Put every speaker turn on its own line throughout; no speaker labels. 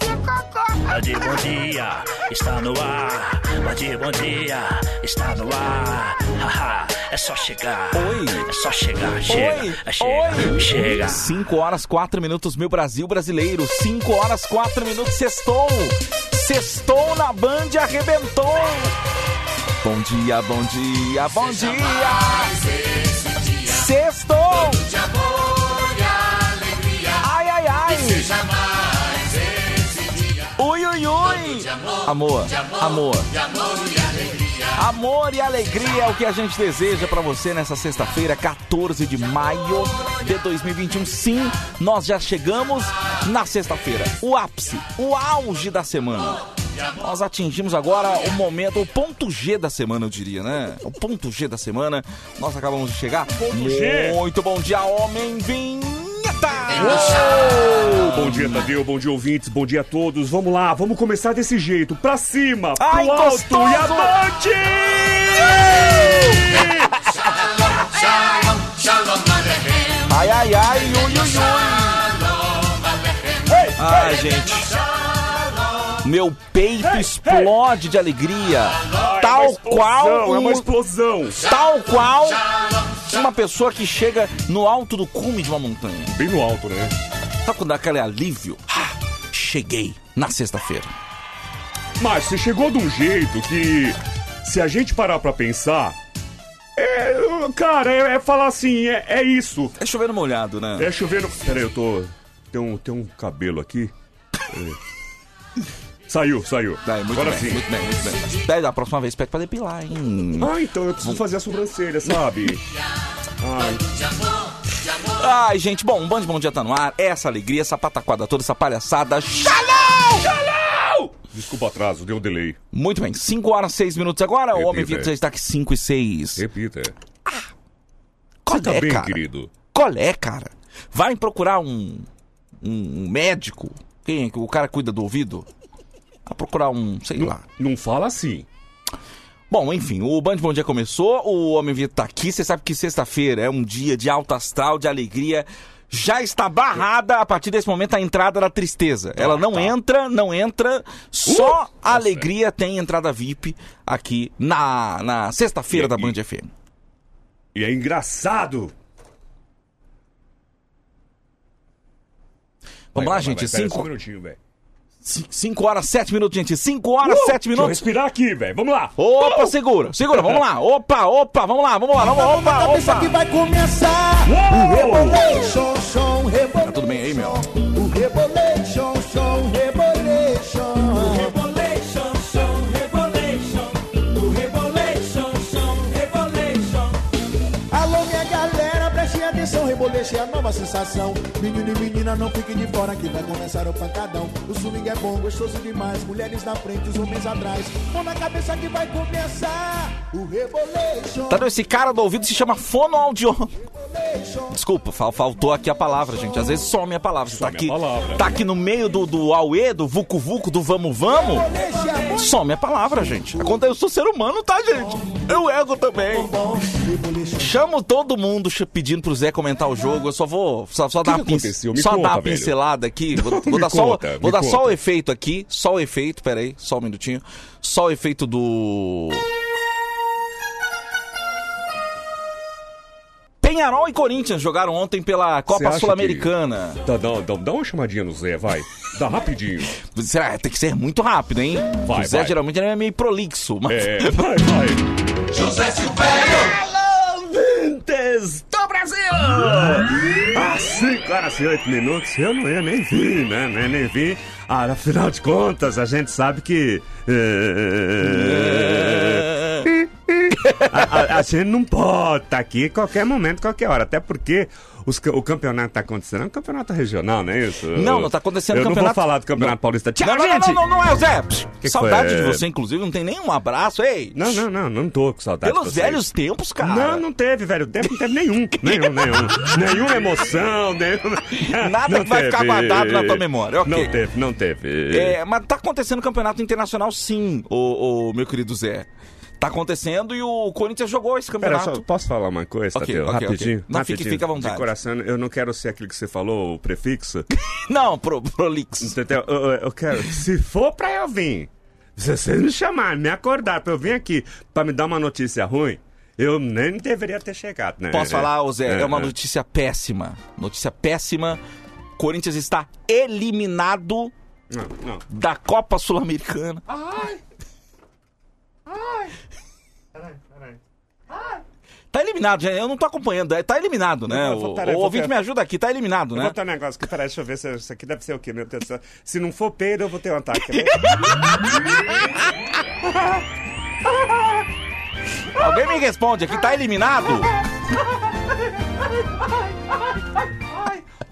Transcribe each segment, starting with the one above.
Band Bom Dia está no ar. Band Bom Dia está no ar. Haha, é só chegar.
Oi.
É só chegar. Chega.
Oi.
é chega.
Oi.
Chega.
5 horas 4 minutos, meu Brasil brasileiro. 5 horas 4 minutos, sextou. Sextou na Band, arrebentou. Bom dia, bom dia, bom dia. Sextou. Ai, ai, ai. Amor, amor. Amor e alegria é o que a gente deseja pra você nessa sexta-feira, 14 de maio de 2021. Sim, nós já chegamos na sexta-feira. O ápice, o auge da semana. Nós atingimos agora o momento, o ponto G da semana, eu diria, né? O ponto G da semana. Nós acabamos de chegar.
G.
Muito bom dia, homem
Bom dia, Tadeu. Bom dia, ouvintes. Bom dia a todos. Vamos lá, vamos começar desse jeito. Pra cima,
Ai,
pro alto
gostoso!
e avante!
Ai, ai, ai, ui, ui, ui. Ai, gente. Meu peito explode de alegria. Tal
É uma explosão,
qual
É uma
um-
explosão.
tal qual uma pessoa que chega no alto do cume de uma montanha.
Bem no alto, né?
Sabe quando dá aquele alívio? Ah, cheguei na sexta-feira.
Mas você chegou de um jeito que, se a gente parar pra pensar, é, cara, é, é falar assim, é, é isso.
É chovendo molhado, né?
É chovendo. Peraí, eu tô. Tem um, tem um cabelo aqui. É. Saiu, saiu.
Ai, muito
Agora
bem,
sim.
muito bem, muito bem. Pede da próxima vez, pede pra depilar, hein?
Ah, então eu preciso fazer a sobrancelha, sabe? Ai,
Ai, gente, bom, um bando de bom dia tá no ar. Essa alegria, essa pataquada toda, essa palhaçada. Shalom! Shalom!
desculpa o atraso, deu delay.
Muito bem, 5 horas 6 minutos agora. O
Repita,
Homem Vitor
é.
já está aqui 5 e 6.
Repita.
Qual
Você tá
é,
bem,
cara?
querido?
Qual é, cara? Vai procurar um, um, um médico. Quem é que o cara cuida do ouvido? Vai procurar um, sei lá.
Não fala assim.
Bom, enfim, o Band Bom Dia começou, o Homem Vitor tá aqui. Você sabe que sexta-feira é um dia de alto astral, de alegria. Já está barrada a partir desse momento a entrada da tristeza. Ela não
tá.
entra, não entra. Só
Uh,
a alegria tem entrada VIP aqui na, na sexta-feira
E-
da
e-
Band FM.
E é engraçado.
Vamos
Vai,
lá,
vai,
gente.
vai, pera só um
Cinco,
minutinho, velho.
Ci- cinco horas, sete minutos, gente. Cinco horas,
Uh,
sete
Deixa eu
minutos.
respirar aqui, velho. Vamos lá.
Opa, segura, segura, vamos lá. Opa, opa, vamos lá, vamos lá, vamos lá. Opa,
cabeça que
opa.
vai começar
Uou!
Rebolation.
Tá tudo bem aí, meu?
Rebolation é a nova sensação. Menino e menina, não fiquem de fora que vai começar o pancadão. O swing é bom, gostoso demais. Mulheres na frente, os homens atrás. Mão na cabeça que vai começar o Rebolation.
Tá, esse cara do ouvido se chama fonoaudio. Desculpa, fal- faltou aqui a palavra, gente. Às vezes some a palavra. Você tá
Some a
aqui,
palavra.
tá aqui no meio do, do auê, do vucu vucu, do vamos vamos. Some a palavra, gente. Acontece, eu sou ser humano, tá, gente? Eu ego também. Chamo todo mundo pedindo pro Zé comentar o jogo. Eu só vou só, só dar
que
só
conta,
dar
velho.
pincelada aqui. Vou, vou dar, só,
conta,
vou dar só o efeito aqui. Só o efeito, peraí, só um minutinho. Só o efeito do. Penharol e Corinthians jogaram ontem pela Copa Sul-Americana.
Dá, dá, dá, dá uma chamadinha no Zé, vai. Dá rapidinho.
Será? Tem que ser muito rápido, hein?
Vai,
o Zé
vai.
geralmente é meio prolixo. Mas...
É, vai, vai.
Ouvintes do Brasil!
Ah, 5 horas e 8 minutos, eu não ia nem vir, né? Nem, nem vir. Ah, afinal de contas, a gente sabe que. eh, a, a- a gente não pode estar aqui qualquer momento, qualquer hora. Até porque os o campeonato tá acontecendo. É um campeonato regional, não é isso?
Não, não tá acontecendo
Eu
campeonato-
não vou falar do campeonato paulista. Tchau,
Não, não,
gente!
não, não, não é o Zé!
Que
saudade
foi?
de você, inclusive, não tem nenhum abraço, ei!
Não, não, não, não tô com saudade. de
Pelos velhos tempos, cara.
Não, não teve, velho. Tempo não teve nenhum. Nenhum, nenhum. Nenhuma emoção, nenhum.
Nada
Não
que vai ficar
teve.
guardado na tua memória, ok.
Não teve, não teve.
É, mas tá acontecendo campeonato internacional sim, ô, ô, meu querido Zé. Tá acontecendo e o Corinthians jogou esse
Pera,
campeonato.
só, posso falar uma coisa,
Ok,
Tadeu?
ok,
rapidinho?
ok. Não,
rapidinho.
fique à vontade.
De coração, eu não quero ser aquele que você falou, o prefixo.
Não, pro, prolixo.
Entendeu? Eu, eu- eu quero, se for pra eu vir, se vocês me chamarem, me acordar pra eu vir aqui pra me dar uma notícia ruim, eu nem deveria ter chegado, né?
Posso falar, Zé? É, uma
é.
notícia péssima. Notícia péssima. Corinthians está eliminado
Não, não.
da Copa Sul-Americana. Tá eliminado, gente. Eu não tô acompanhando. é, Tá eliminado, né?
Vou-
O,
peraí,
o
vou
ouvinte me ajuda aqui. Tá eliminado,
Eu
né?
vou ter um negócio aqui, peraí, deixa eu ver se isso aqui deve ser o quê, meu Deus do céu. Se não for peido, eu vou ter um ataque. ver?
Alguém me responde aqui. Tá eliminado?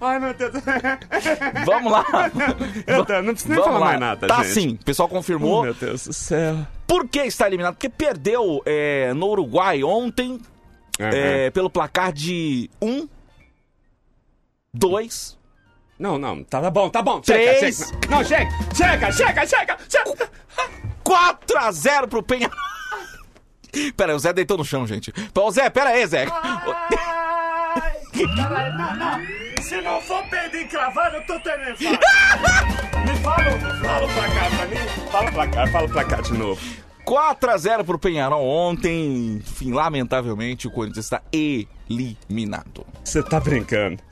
Ai, meu Deus.
Vamos lá.
Eu tô- não preciso nem
Vamos
falar
lá.
mais nada,
Tá
gente.
sim. O pessoal
Oh,
confirmou.
meu Deus do céu.
Por que está eliminado? Porque perdeu é, no Uruguai ontem
Aham.
é, pelo placar de 1, 2,
Não, não, tá bom, tá bom.
Três.
Chega, chega. Não, chega, chega, chega, chega. chega.
4 a 0 pro Penha. Pera aí, o Zé deitou no chão, gente. Ô, Zé, pera aí, Zé.
Ai, não, não. Se não for peido encravado, eu tô tendo. Me fala, fala pra cá pra mim. Fala pra cá, fala pra cá de novo.
4 a 0 pro Penharol ontem. Enfim, lamentavelmente, o Corinthians está eliminado.
Você tá brincando.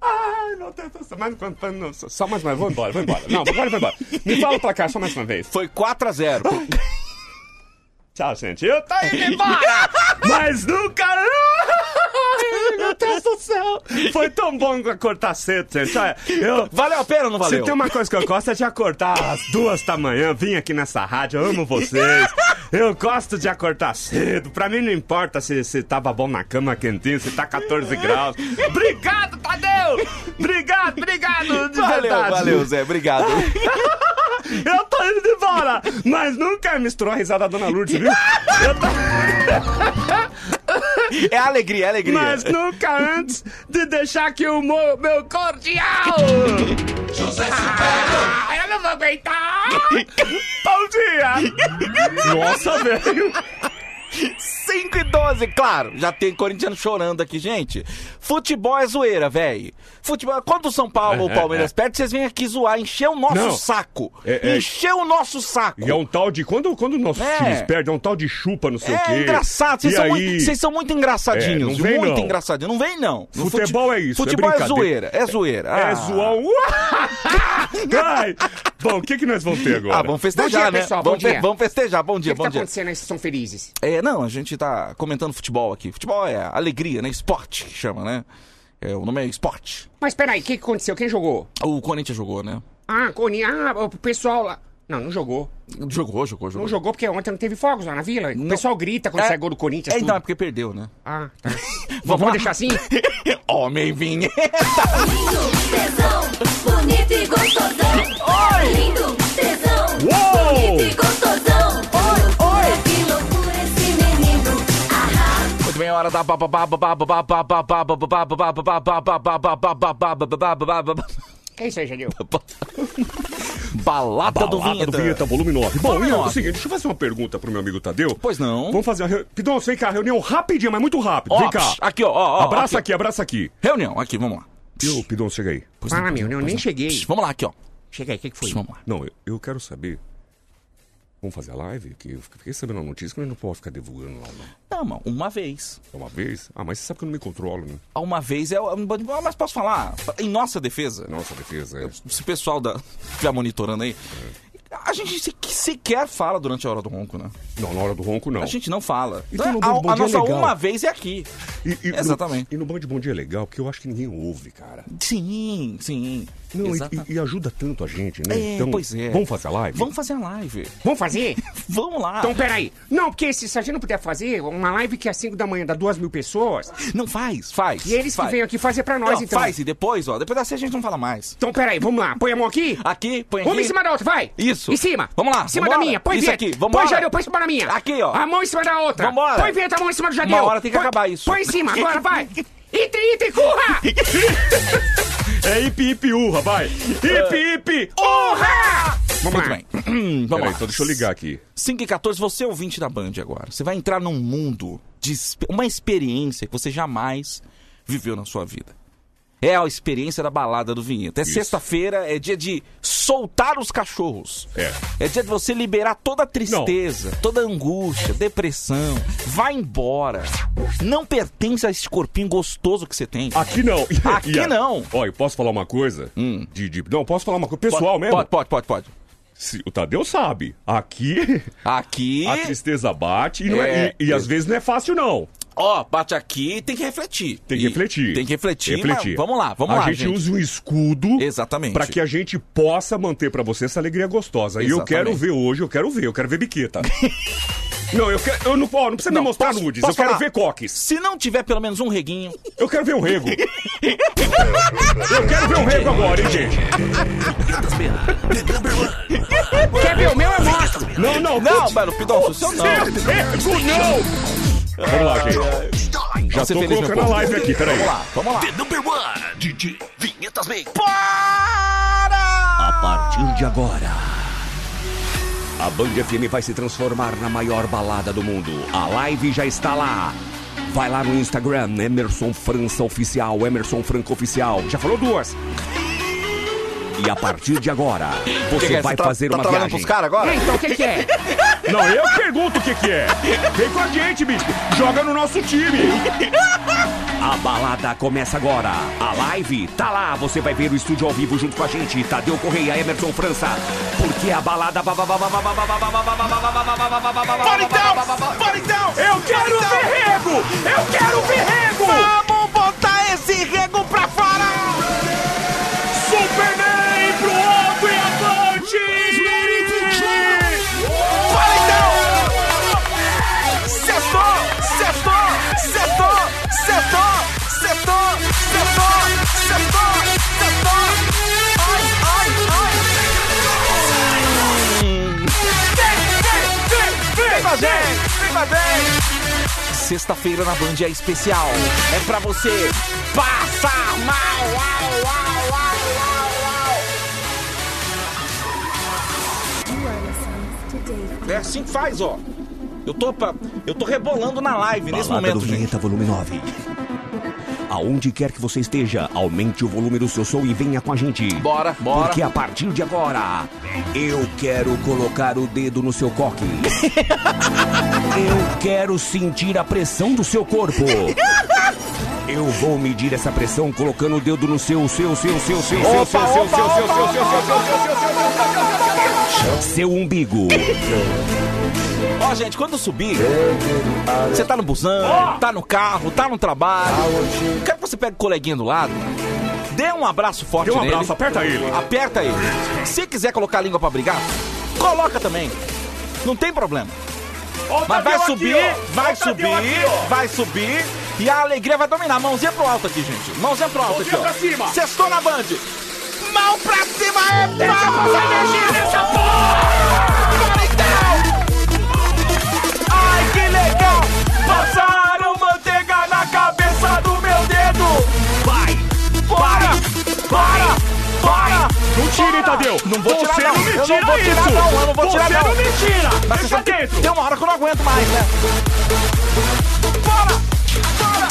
Ai, do céu. Mais, não, só mais uma vez. Vou embora, vou embora. Não, agora vou embora. Me fala pra cá só mais uma vez.
Foi 4 a 0
Tchau, gente. Eu tô indo embora! Mas nunca. Meu Deus do céu! Foi tão bom cortar cedo, gente. Olha, eu.
Valeu a pena ou não
Se
valeu?
tem uma coisa que eu gosto é de acordar às duas da manhã, vim aqui nessa rádio, eu amo vocês. Eu gosto de acordar cedo. Pra mim não importa se, se tava bom na cama quentinho, se tá 14 graus. Obrigado, Tadeu! Obrigado, obrigado, de
Valeu,
verdade.
valeu, Zé. Obrigado.
Eu tô indo embora, mas nunca misturou a risada da Dona Lourdes, viu? Eu tô...
É alegria, é alegria.
Mas nunca antes de deixar aqui o mo- meu cordial! José ah, Eu não vou aguentar! Bom dia! Nossa, velho!
5 e 12, claro. Já tem corintiano chorando aqui, gente. Futebol é zoeira, velho. Futebol. Quando o São Paulo ou o Palmeiras perde, vocês vêm aqui zoar, encher o nosso
Não.
saco.
É, é.
Encher o nosso saco.
E é um tal de. Quando, quando nossos
É.
times perdem, é um tal de chupa, não sei o quê.
É engraçado, vocês são,
aí...
muito, são muito engraçadinhos.
É, não vem,
muito
não.
engraçadinhos. Não vem, não. No
Futebol
fute-
é isso, é
Futebol é, zoeira, é zoeira.
É
Ah.
zoão. Ai. Bom, o que, que nós vamos ter agora?
Ah, vamos festejar,
dia,
né?
pessoal, bom
vamos,
dia.
vamos festejar, bom
O
dia,
que, que
bom
tá
dia.
acontecendo aí? Vocês são felizes?
É, não, a gente tá comentando futebol aqui. Futebol é alegria, né? Esporte que chama, né? É, o nome é esporte.
Mas peraí, o que, que aconteceu? Quem jogou?
O Corinthians jogou, né?
Ah, Coni, ah, o pessoal lá. Não, não jogou.
Jogou, jogou, jogou.
Não jogou porque ontem não teve fogos lá na vila. O
Não.
pessoal grita quando
É-
sai gol do Corinthians.
É,
tudo.
então, é porque perdeu, né?
Ah, tá.
Vamos
Vamos deixar assim?
Homem vinheta.
tesão, bonito e gostosão. Oi! Lindo,
Muito bem, hora da
Que isso aí, Janil?
balada do
Balada
vinheta.
do Vinheta, volume 9. Bom,
Volume
e é o seguinte, deixa eu fazer uma pergunta pro meu amigo Tadeu.
Pois não.
Vamos fazer uma reunião. Pidoncio, vem cá, reunião rapidinha, mas muito rápido.
Ó,
vem cá.
aqui, ó, ó,
abraça
aqui.
aqui, abraça aqui.
Reunião, aqui, vamos lá.
Ô, Pidon, chega aí.
Pois
Fala,
não,
meu, eu
pois
nem
não.
cheguei.
Psh, Vamos lá, aqui, ó.
Chega aí, o que, que foi?
Psh, Vamos lá.
Não, eu, eu quero saber. Vamos fazer a live? Que eu fiquei sabendo a notícia que eu não posso ficar divulgando lá, não.
Não, mano, uma vez.
É uma vez? Ah, mas você sabe que eu não me controlo, né?
Uma vez é. Ah, Mas posso falar? Em nossa defesa,
Nossa defesa é.
se o pessoal da, estiver monitorando aí, a gente se- sequer fala durante a hora do ronco, né?
Não, na hora do ronco, não.
A gente não fala.
Então, no
a,
Bom
a
é
nossa
legal.
uma vez é aqui.
E- e no-
Exatamente.
E no Band Bom Dia é legal, porque eu acho que ninguém ouve, cara.
Sim, sim.
Não, e- e, ajuda tanto a gente, né?
É,
então,
pois é.
Vamos fazer a live?
Vamos fazer a live.
Vamos fazer?
Vamos lá.
Então, peraí. Não, porque se, se a gente não puder fazer uma live que é às 5 da manhã dá duas mil pessoas,
Não faz, faz.
e eles
faz.
que venham aqui fazer pra nós,
Não,
então.
Faz, e depois, ó, depois da a gente não fala mais.
Então, peraí, vamos lá. Põe a mão aqui.
Aqui, põe aqui.
Uma em cima da outra, vai!
Isso.
Em cima!
Vamos lá,
Em cima
vambora.
da minha, põe
Isso aqui, vambora.
Põe Jadeu, põe em cima da minha.
Aqui, ó.
A mão em cima da outra.
Vambora.
Põe vinheta, a mão em cima do Jadeu.
Uma hora tem que
Põe-
acabar isso.
Põe em cima, agora vai! Entre, entre, curra!
É hippie, hippie, urra, vai. Hippie, hippie, urra! Vamos
Muito
lá.
bem. Vamos
Peraí,
lá.
então deixa eu ligar aqui.
5 e 14, você é ouvinte da Band agora. Você vai entrar num mundo de uma experiência que você jamais viveu na sua vida. É a experiência da balada do vinheta. É sexta-feira, é dia de soltar os cachorros.
É.
É dia de você liberar toda a tristeza, toda a angústia, depressão. Vai embora. Não pertence a esse corpinho gostoso que você tem.
Aqui não.
Aqui não.
Ó, eu posso falar uma coisa?
Hum.
De, de- Não, posso falar uma coisa pessoal mesmo?
Pode, pode, pode, pode.
Se- o Tadeu sabe. Aqui
Aqui.
a tristeza bate e, não é-
É.
e- e às vezes não é fácil, não.
Ó, bate aqui e tem que refletir.
Tem que
E-
refletir.
Tem que refletir.
Refletir.
vamos lá, vamos
a
lá,
gente, usa um escudo
Exatamente.
pra que a gente possa manter pra você essa alegria gostosa. E eu
Exatamente.
quero ver hoje, eu quero ver, eu quero ver biqueta. não, eu quero. Eu não, ó, não precisa
Não,
me mostrar
posso-
nudes,
posso
eu quero
falar?
ver coques.
Se não tiver pelo menos um reguinho.
Eu quero ver um rego. eu quero ver um rego agora, hein, gente?
Quer ver o meu? Eu mostro.
Não, não,
Não, mano, Pidonço, o seu não.
Rego, não! Vamos lá, gente. Já tô colocando a live aqui, peraí.
Vamos lá, vamos lá.
The number one DJ Vinhetas Bem.
Para!
A partir de agora, a Band FM vai se transformar na maior balada do mundo. A live já está lá. Vai lá no Instagram, Emerson França Oficial, Emerson Franco Oficial. Já falou duas. E a partir de agora, você
Que que é?
vai
tá-
fazer
tá
uma viagem.
pros caras agora?
Então, o que, que é?
Não, eu pergunto o que, que é. Vem com a gente, bicho. Joga no nosso time. A balada começa agora. A live tá lá. Você vai ver o estúdio ao vivo junto com a gente. Tadeu Correia, Emerson França. Porque a balada. Para
então! Para então!
Eu quero ver rego! Eu quero ver rego!
Vamos botar esse rego pra fora! Sexta-feira na Band é especial. É pra você passar mal! É assim que faz, ó. Eu tô, pa- eu tô rebolando na live nesse
Balada
momento,
do
gente.
Vinheta Volume 9. Aonde quer que você esteja, aumente o volume do seu som e venha com a gente.
Bora, bora.
Porque a partir de agora, eu quero colocar o dedo no seu coque. eu quero sentir a pressão do seu corpo. Eu vou medir essa pressão colocando o dedo no seu, seu, seu, seu, seu, seu,
Opa,
seu, seu,
opa,
seu,
opa,
seu, seu,
opa,
seu, seu, seu, seu, seu, seu, seu umbigo.
Ó, gente, quando subir, você tá no busão, tá no carro, tá no trabalho. Quero que você pegue o coleguinha do lado, dê um abraço forte
Dê um
nele.
abraço, aperta ele.
Aperta ele. Se quiser colocar a língua pra brigar, coloca também. Não tem problema. Mas vai subir, vai subir, vai subir e a alegria vai dominar. Mãozinha pro alto aqui, gente. Mãozinha pro alto
Mãozinha
aqui, ó.
pra cima.
Sextou na Band. Mão pra cima, é Deixa passar energia nessa porra!
Não tire, Tadeu!
Não vou
Você
tirar, não.
não me
Eu
tira
não vou tirar,
isso!
não. Eu não vou tirar,
Você
não.
não me tira!
Mas você
Deixa dentro!
tem uma hora que eu não aguento mais, né? Bora! Bora!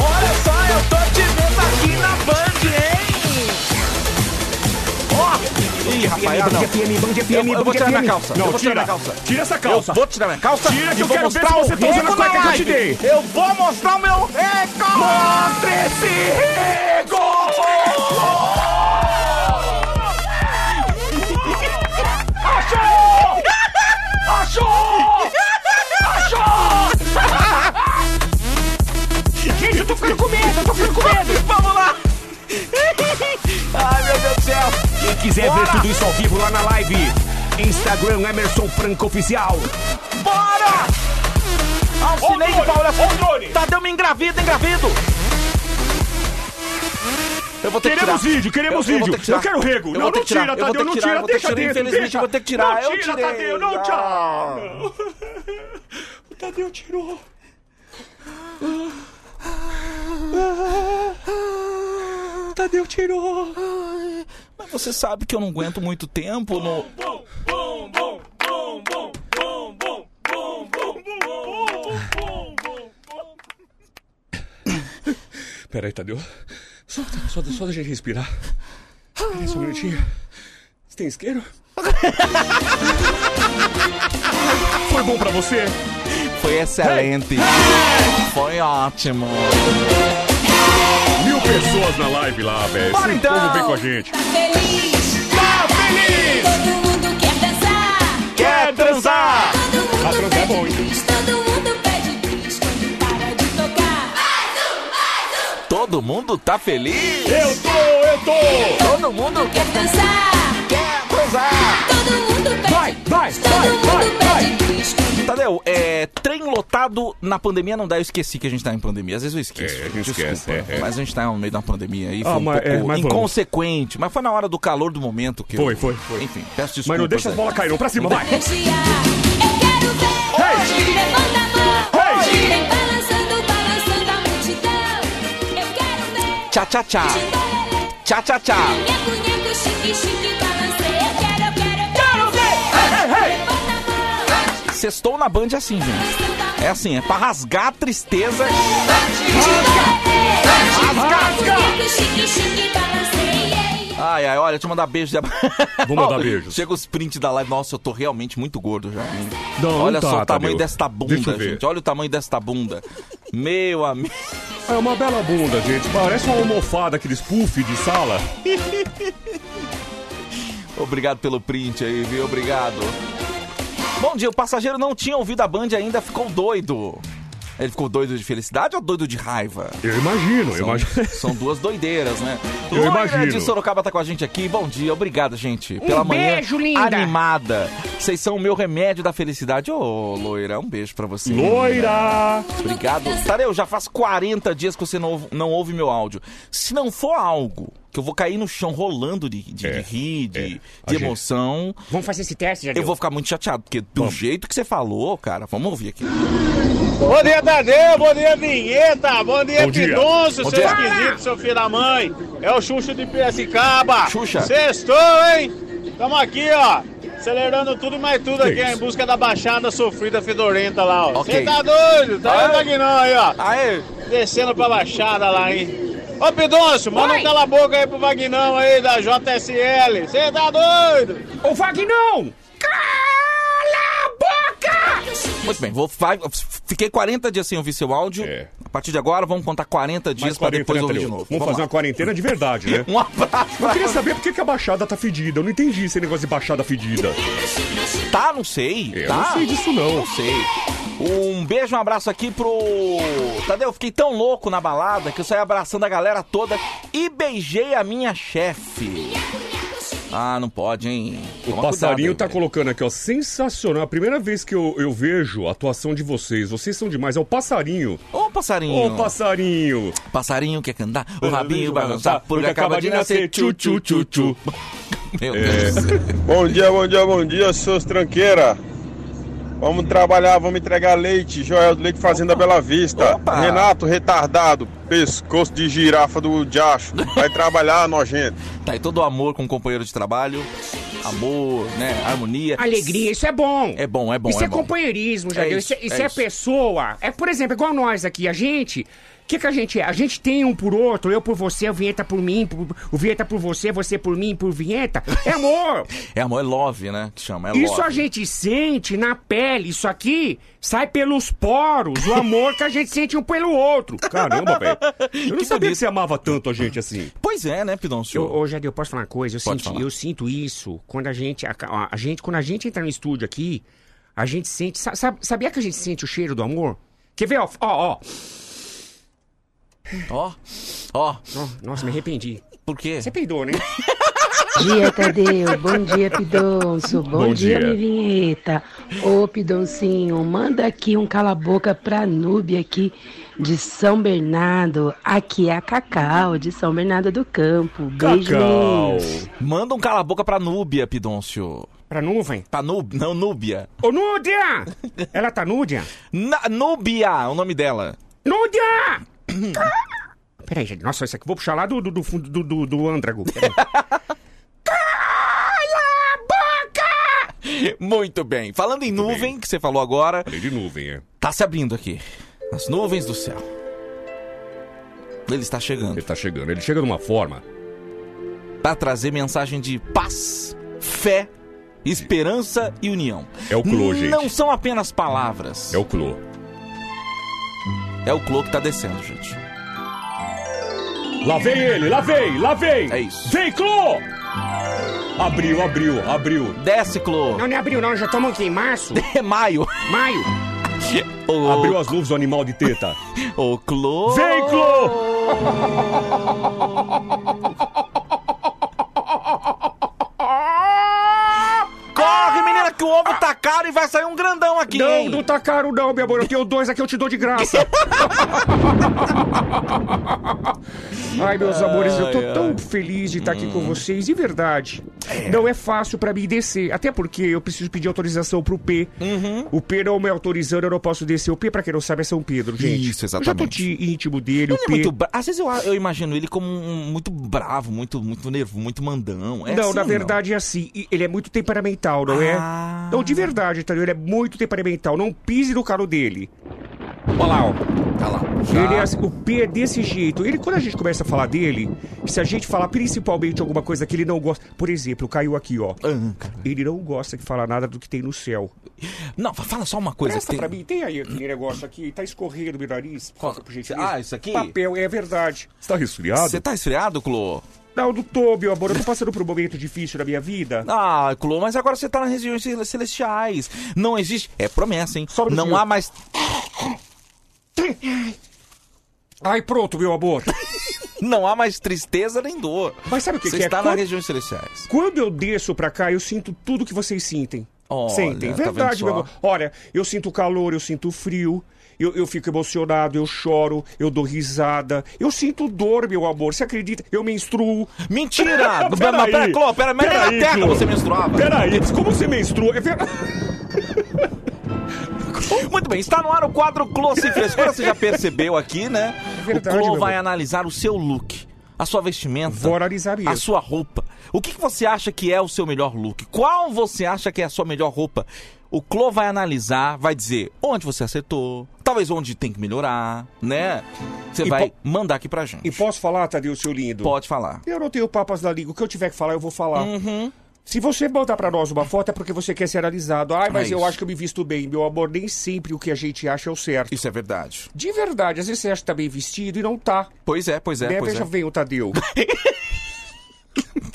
Olha só, eu tô te vendo aqui na Band, hein? Ih, rapaz, ah, não.
Band FM, Band FM,
Eu, eu vou tirar minha calça.
Não,
eu vou tirar
tira.
minha calça.
Tira essa calça.
Eu vou tirar minha calça.
Tira que eu quero ver se você tá usando a cueca que eu te dei.
Eu vou mostrar o meu rego. Mostra esse! Achou!
Gente, eu tô ficando com medo, eu tô ficando com medo.
Vamos lá! Ai, meu Deus do céu!
Quem quiser
Bora!
ver tudo isso ao vivo lá na live, Instagram Emerson Franco Oficial.
Bora! Alcinei de Paula. Tadeu me engravida, engravido! Eu vou ter que
Queremos
tirar.
vídeo, queremos
Eu- eu
vídeo.
ter que tirar.
Eu quero rego.
Eu
não, não
que tirar,
tira,
eu
Tadeu,
que
não
tirar,
tira,
eu que
deixa
tirar,
dentro,
infelizmente
deixa.
eu vou ter que tirar,
Não
eu
tira. Tadeu, não tira. O Tadeu tirou.
Tadeu tirou.
Mas você sabe que eu não aguento muito tempo no.
Pera aí, Tadeu. Só, só, só da gente respirar. Pera aí, só um minutinho. Você tem isqueiro? Foi bom pra você?
Foi excelente. Foi ótimo.
Pessoas na live lá, velho.
Bora, então.
povo vem com a gente.
Tá feliz?
Tá feliz?
Todo mundo quer dançar.
Quer transar?
Todo mundo
A transar é bom, hein?
todo mundo pede bis quando para de tocar. Mais um, mais um.
Todo mundo tá feliz?
Eu tô, eu tô!
Todo mundo
Quer dançar?
quer transar?
Todo mundo pede
Vai, vai, vai,
mundo
vai, vai.
Tadeu, é, trem lotado na pandemia não dá. Eu esqueci que a gente tá em pandemia. Às vezes eu esqueço.
É, a gente
Desculpa,
esquece, é, é.
Mas a gente tá no meio da pandemia aí.
Ah,
Foi um
mas-
pouco
é, mas vamos.
inconsequente. Mas foi na hora do calor do momento que
Foi,
eu...
foi, foi.
Enfim, peço desculpas.
Mas não deixa as bolas cair, não. Pra cima, vai!
energia. Eu quero ver hoje. Levanta a mão.
Hey!
Hoje. Vem balançando, balançando a multidão. Eu quero ver.
Tchá, tchá, tchá.
Tchimbalelê.
Tchá, tchá, tchá.
Nheco, nheco, chique, chique,
Sextou na Band é assim, gente. É assim, é pra rasgar a tristeza.
Chique, balancei.
Ai, ai, olha, deixa eu mandar beijo.
Vou mandar beijos.
Chega os prints da live. Nossa, eu tô realmente muito gordo já. hein?
Não,
olha
não tá,
só o tamanho
Tadeu.
desta bunda,
Deixa eu ver.
gente. Olha o tamanho desta bunda. Meu amigo.
É uma bela bunda, gente. Parece uma almofada, aqueles puff de sala.
Obrigado pelo print aí, viu? Obrigado. Bom dia, o passageiro não tinha ouvido a Band ainda, ficou doido. Ele ficou doido de felicidade ou doido de raiva?
Eu imagino, eu
São,
imagino.
são duas doideiras, né?
Eu
Loira
imagino.
de Sorocaba tá com a gente aqui. Bom dia, obrigado, gente. Pela manhã
beijo, linda.
animada. Vocês são o meu remédio da felicidade. Ô, loira, um beijo pra você.
Loira!
Obrigado. Tareu, já faz 40 dias que você não, ouve- não ouve meu áudio. Se não for algo que eu vou cair no chão rolando de, de,
É,
de rir, de,
é.
de
A gente-
emoção,
Vamos fazer esse teste, já
eu
deu?
vou ficar muito chateado. Porque do jeito que você falou, cara, vamos ouvir aqui.
Bom dia, Tadeu. Bom dia, Vinheta. Bom dia,
Bom dia.
Pidoncio,
Bom
seu
dia.
esquisito, seu filho da mãe. É o Xuxa de Piracicaba.
Xuxa.
Sextou, hein? Tamo aqui, ó. Acelerando tudo e mais tudo
Que
aqui, ó,
isso?
em busca da baixada sofrida fedorenta lá, ó.
Ok.
Você tá doido? Tá aí
Ah.
o Magnão aí, ó.
Aê!
Descendo pra baixada lá, hein? Ô, Pidoncio, manda
Oi.
um cala a boca aí pro Vagnão aí da JSL. Você tá doido?
Ô, Vagnão! Cala a boca!
Muito bem, vou, vai- fiquei 40 dias sem ouvir seu áudio.
É.
A partir de agora, vamos contar 40 dias
40,
depois ouvir de novo.
Vamos fazer
lá.
uma quarentena de verdade, né?
Um abraço.
Eu queria saber por que, que a baixada tá fedida. Eu não entendi esse negócio de baixada fedida.
Tá, não sei.
Eu
tá?
não sei disso, não.
Não sei. Um beijo, um abraço aqui pro. Tadeu, eu fiquei tão louco na balada que eu saí abraçando a galera toda e beijei a minha chefe. Ah, não pode, hein?
O
Toma
passarinho
cuidado
tá
velho.
colocando aqui, ó, sensacional. A primeira vez que eu, eu vejo a atuação de vocês, vocês são demais. É o passarinho.
Ô, passarinho.
Ô, passarinho.
Passarinho quer cantar, o
É,
rabinho
vai
balançar,
dançar,
porque acaba de nascer tchu tchu tchu tchu. Meu Deus. céu.
Bom dia, bom dia, bom dia, seus tranqueira. Vamos trabalhar, vamos entregar leite, Joel do Leite Fazenda Bela Vista.
Opa.
Renato, retardado, pescoço de girafa do Diacho. Vai trabalhar, nojento.
Tá aí todo o amor com o companheiro de trabalho. Amor, né? Harmonia.
Alegria, isso é bom.
É bom, é bom,
Isso é,
é bom.
companheirismo, já
É
deu.
isso,
Isso, é, isso
é
é
isso.
pessoa. É, por exemplo, igual nós aqui, a gente. O que, que a gente é? A gente tem um por outro, eu por você, o Vinheta por mim, por- o Vinheta por você, você por mim, por Vinheta. É amor.
É amor, é love, né? Que chama, é
Isso
love.
a gente sente na pele. Isso aqui sai pelos poros, o amor que a gente sente um pelo outro.
Caramba, velho. Eu não
Que
sabia que você amava tanto a gente assim.
Pois é, né, Pidoncio?
Ô, Jadeu, eu posso falar uma coisa? Eu,
Pode
senti-
falar.
eu sinto isso quando a gente, a, a- gente. Quando a gente entra no estúdio aqui, a gente sente. sabe- sabia que a gente sente o cheiro do amor? Quer ver? Ó, ó, ó.
Ó, ó,
Nossa, me arrependi.
por quê?
Você peidou, né?
dia, Tadeu. Bom dia, Pidonço. Bom,
Bom
dia,
dia.
minha vinheta. Ô, Pidoncinho, manda aqui um cala-boca pra Núbia aqui de São Bernardo. Aqui é a Cacau, de São Bernardo do Campo. Beijo.
Cacau.
Manda um cala-boca pra Núbia, Pidoncio.
Pra nuvem.
Pra Nub... Não, Núbia.
Ô, Núdia! Ela tá?
Na... Núbia, é o nome dela.
Núdia! Peraí, gente. Nossa, isso aqui. Vou puxar lá do, do, do fundo do, do, do ândrago. Peraí.
Muito bem. Falando em nuvem, que você falou agora,
Falei de nuvem, é.
tá se abrindo aqui. As nuvens do céu. Ele está chegando
Ele tá chegando. Ele chega de uma forma.
para trazer mensagem de paz, fé, esperança e união.
É o Clô, gente.
Não são apenas palavras.
É o Clô.
É o Clô que tá descendo, gente.
Lá vem ele, lá vem, lá vem!
É isso.
Vem, Clô! Abriu, abriu, abriu.
Desce, Clô.
Não, não abriu, não. Já estamos aqui em março.
É maio.
Maio.
O,
Abriu as luvas do animal de teta.
o Clô.
Vem, Clô!
Ovo tá caro e vai sair um grandão aqui,
Não,
hein?
não tá caro não, meu amor. Eu tenho dois aqui, eu te dou de graça. Ai, meus amores, eu tô tão.
Hum.
feliz de estar aqui com vocês, de verdade. Não é fácil pra mim descer, até porque eu preciso pedir autorização pro P.
Uhum.
O P não me autorizando, eu não posso descer. O P, pra quem não sabe, é São Pedro, gente.
Isso,
Eu já tô
exatamente.
de íntimo dele,
Ele
o
é
P.
muito bra... Às vezes eu, eu imagino ele como um, muito bravo, muito, muito nervoso, muito mandão. É
não,
assim
na verdade é assim. Ele é muito temperamental, não é?
Ah.
Não, de verdade, entendeu? Ele é muito temperamental. Não pise no carro dele. Olha lá, ó.
Tá lá.
Ele é assim, o P é desse jeito. Ele, quando a gente começa a falar dele, se a gente falar principalmente alguma coisa que ele não gosta. Por exemplo, caiu aqui, ó.
Cara.
Ele não gosta de falar nada do que tem no céu.
Não, fa- fala só uma coisa.
Presta
que
pra
tem...
mim, tem aí aquele negócio aqui, tá escorrendo meu nariz.
Qual-
Por gentileza.
Ah, isso aqui?
Papel, é verdade.
Você tá resfriado?
Você tá esfriado, Clô?
Não, não tô, meu amor. Eu tô passando por um momento difícil na minha vida.
Ah, Clô, mas agora você tá nas regiões cel- celestiais. Não existe. É promessa, hein?
Só um
Não há mais.
Ai, pronto, meu amor.
Não há mais tristeza nem dor.
Mas sabe o que,
Você
que é?
está nas regiões celestiais.
Quando eu desço pra cá, eu sinto tudo que vocês sentem.
Olha,
Sentem.
tá
Verdade,
vendo
meu
só?
amor. Olha, eu sinto calor, eu sinto frio. Eu, eu fico emocionado, eu choro, eu dou risada. Eu sinto dor, meu amor. Você acredita? Eu menstruo.
Mentira!
Pera
mas, pera, pera, mas
Pera
nem
aí,
menstruava.
Peraí, como você menstrua?
Muito bem, está no ar o quadro Clô Sem Frescura. Você já percebeu aqui, né?
verdade,
o Clô vai analisar o seu look, a sua vestimenta,
Vou analisar mesmo.
a sua roupa. O que, que você acha que é o seu melhor look? Qual você acha que é a sua melhor roupa? O Clô vai analisar, vai dizer onde você acertou, talvez onde tem que melhorar, né? Você
E
vai mandar aqui pra gente.
E posso falar, Tadeu, seu lindo?
Pode falar.
Eu não tenho papas na língua. O que eu tiver que falar, eu vou falar.
Uhum.
Se você mandar pra nós uma foto, é porque você quer ser analisado. Ai, mas
É
eu
isso.
acho que eu me visto bem. Meu amor, nem sempre o que a gente acha é o certo.
Isso é verdade.
De verdade, às vezes você acha que tá bem vestido e não tá.
Pois é, pois é,
né?
pois
Veja
é.
bem o Tadeu.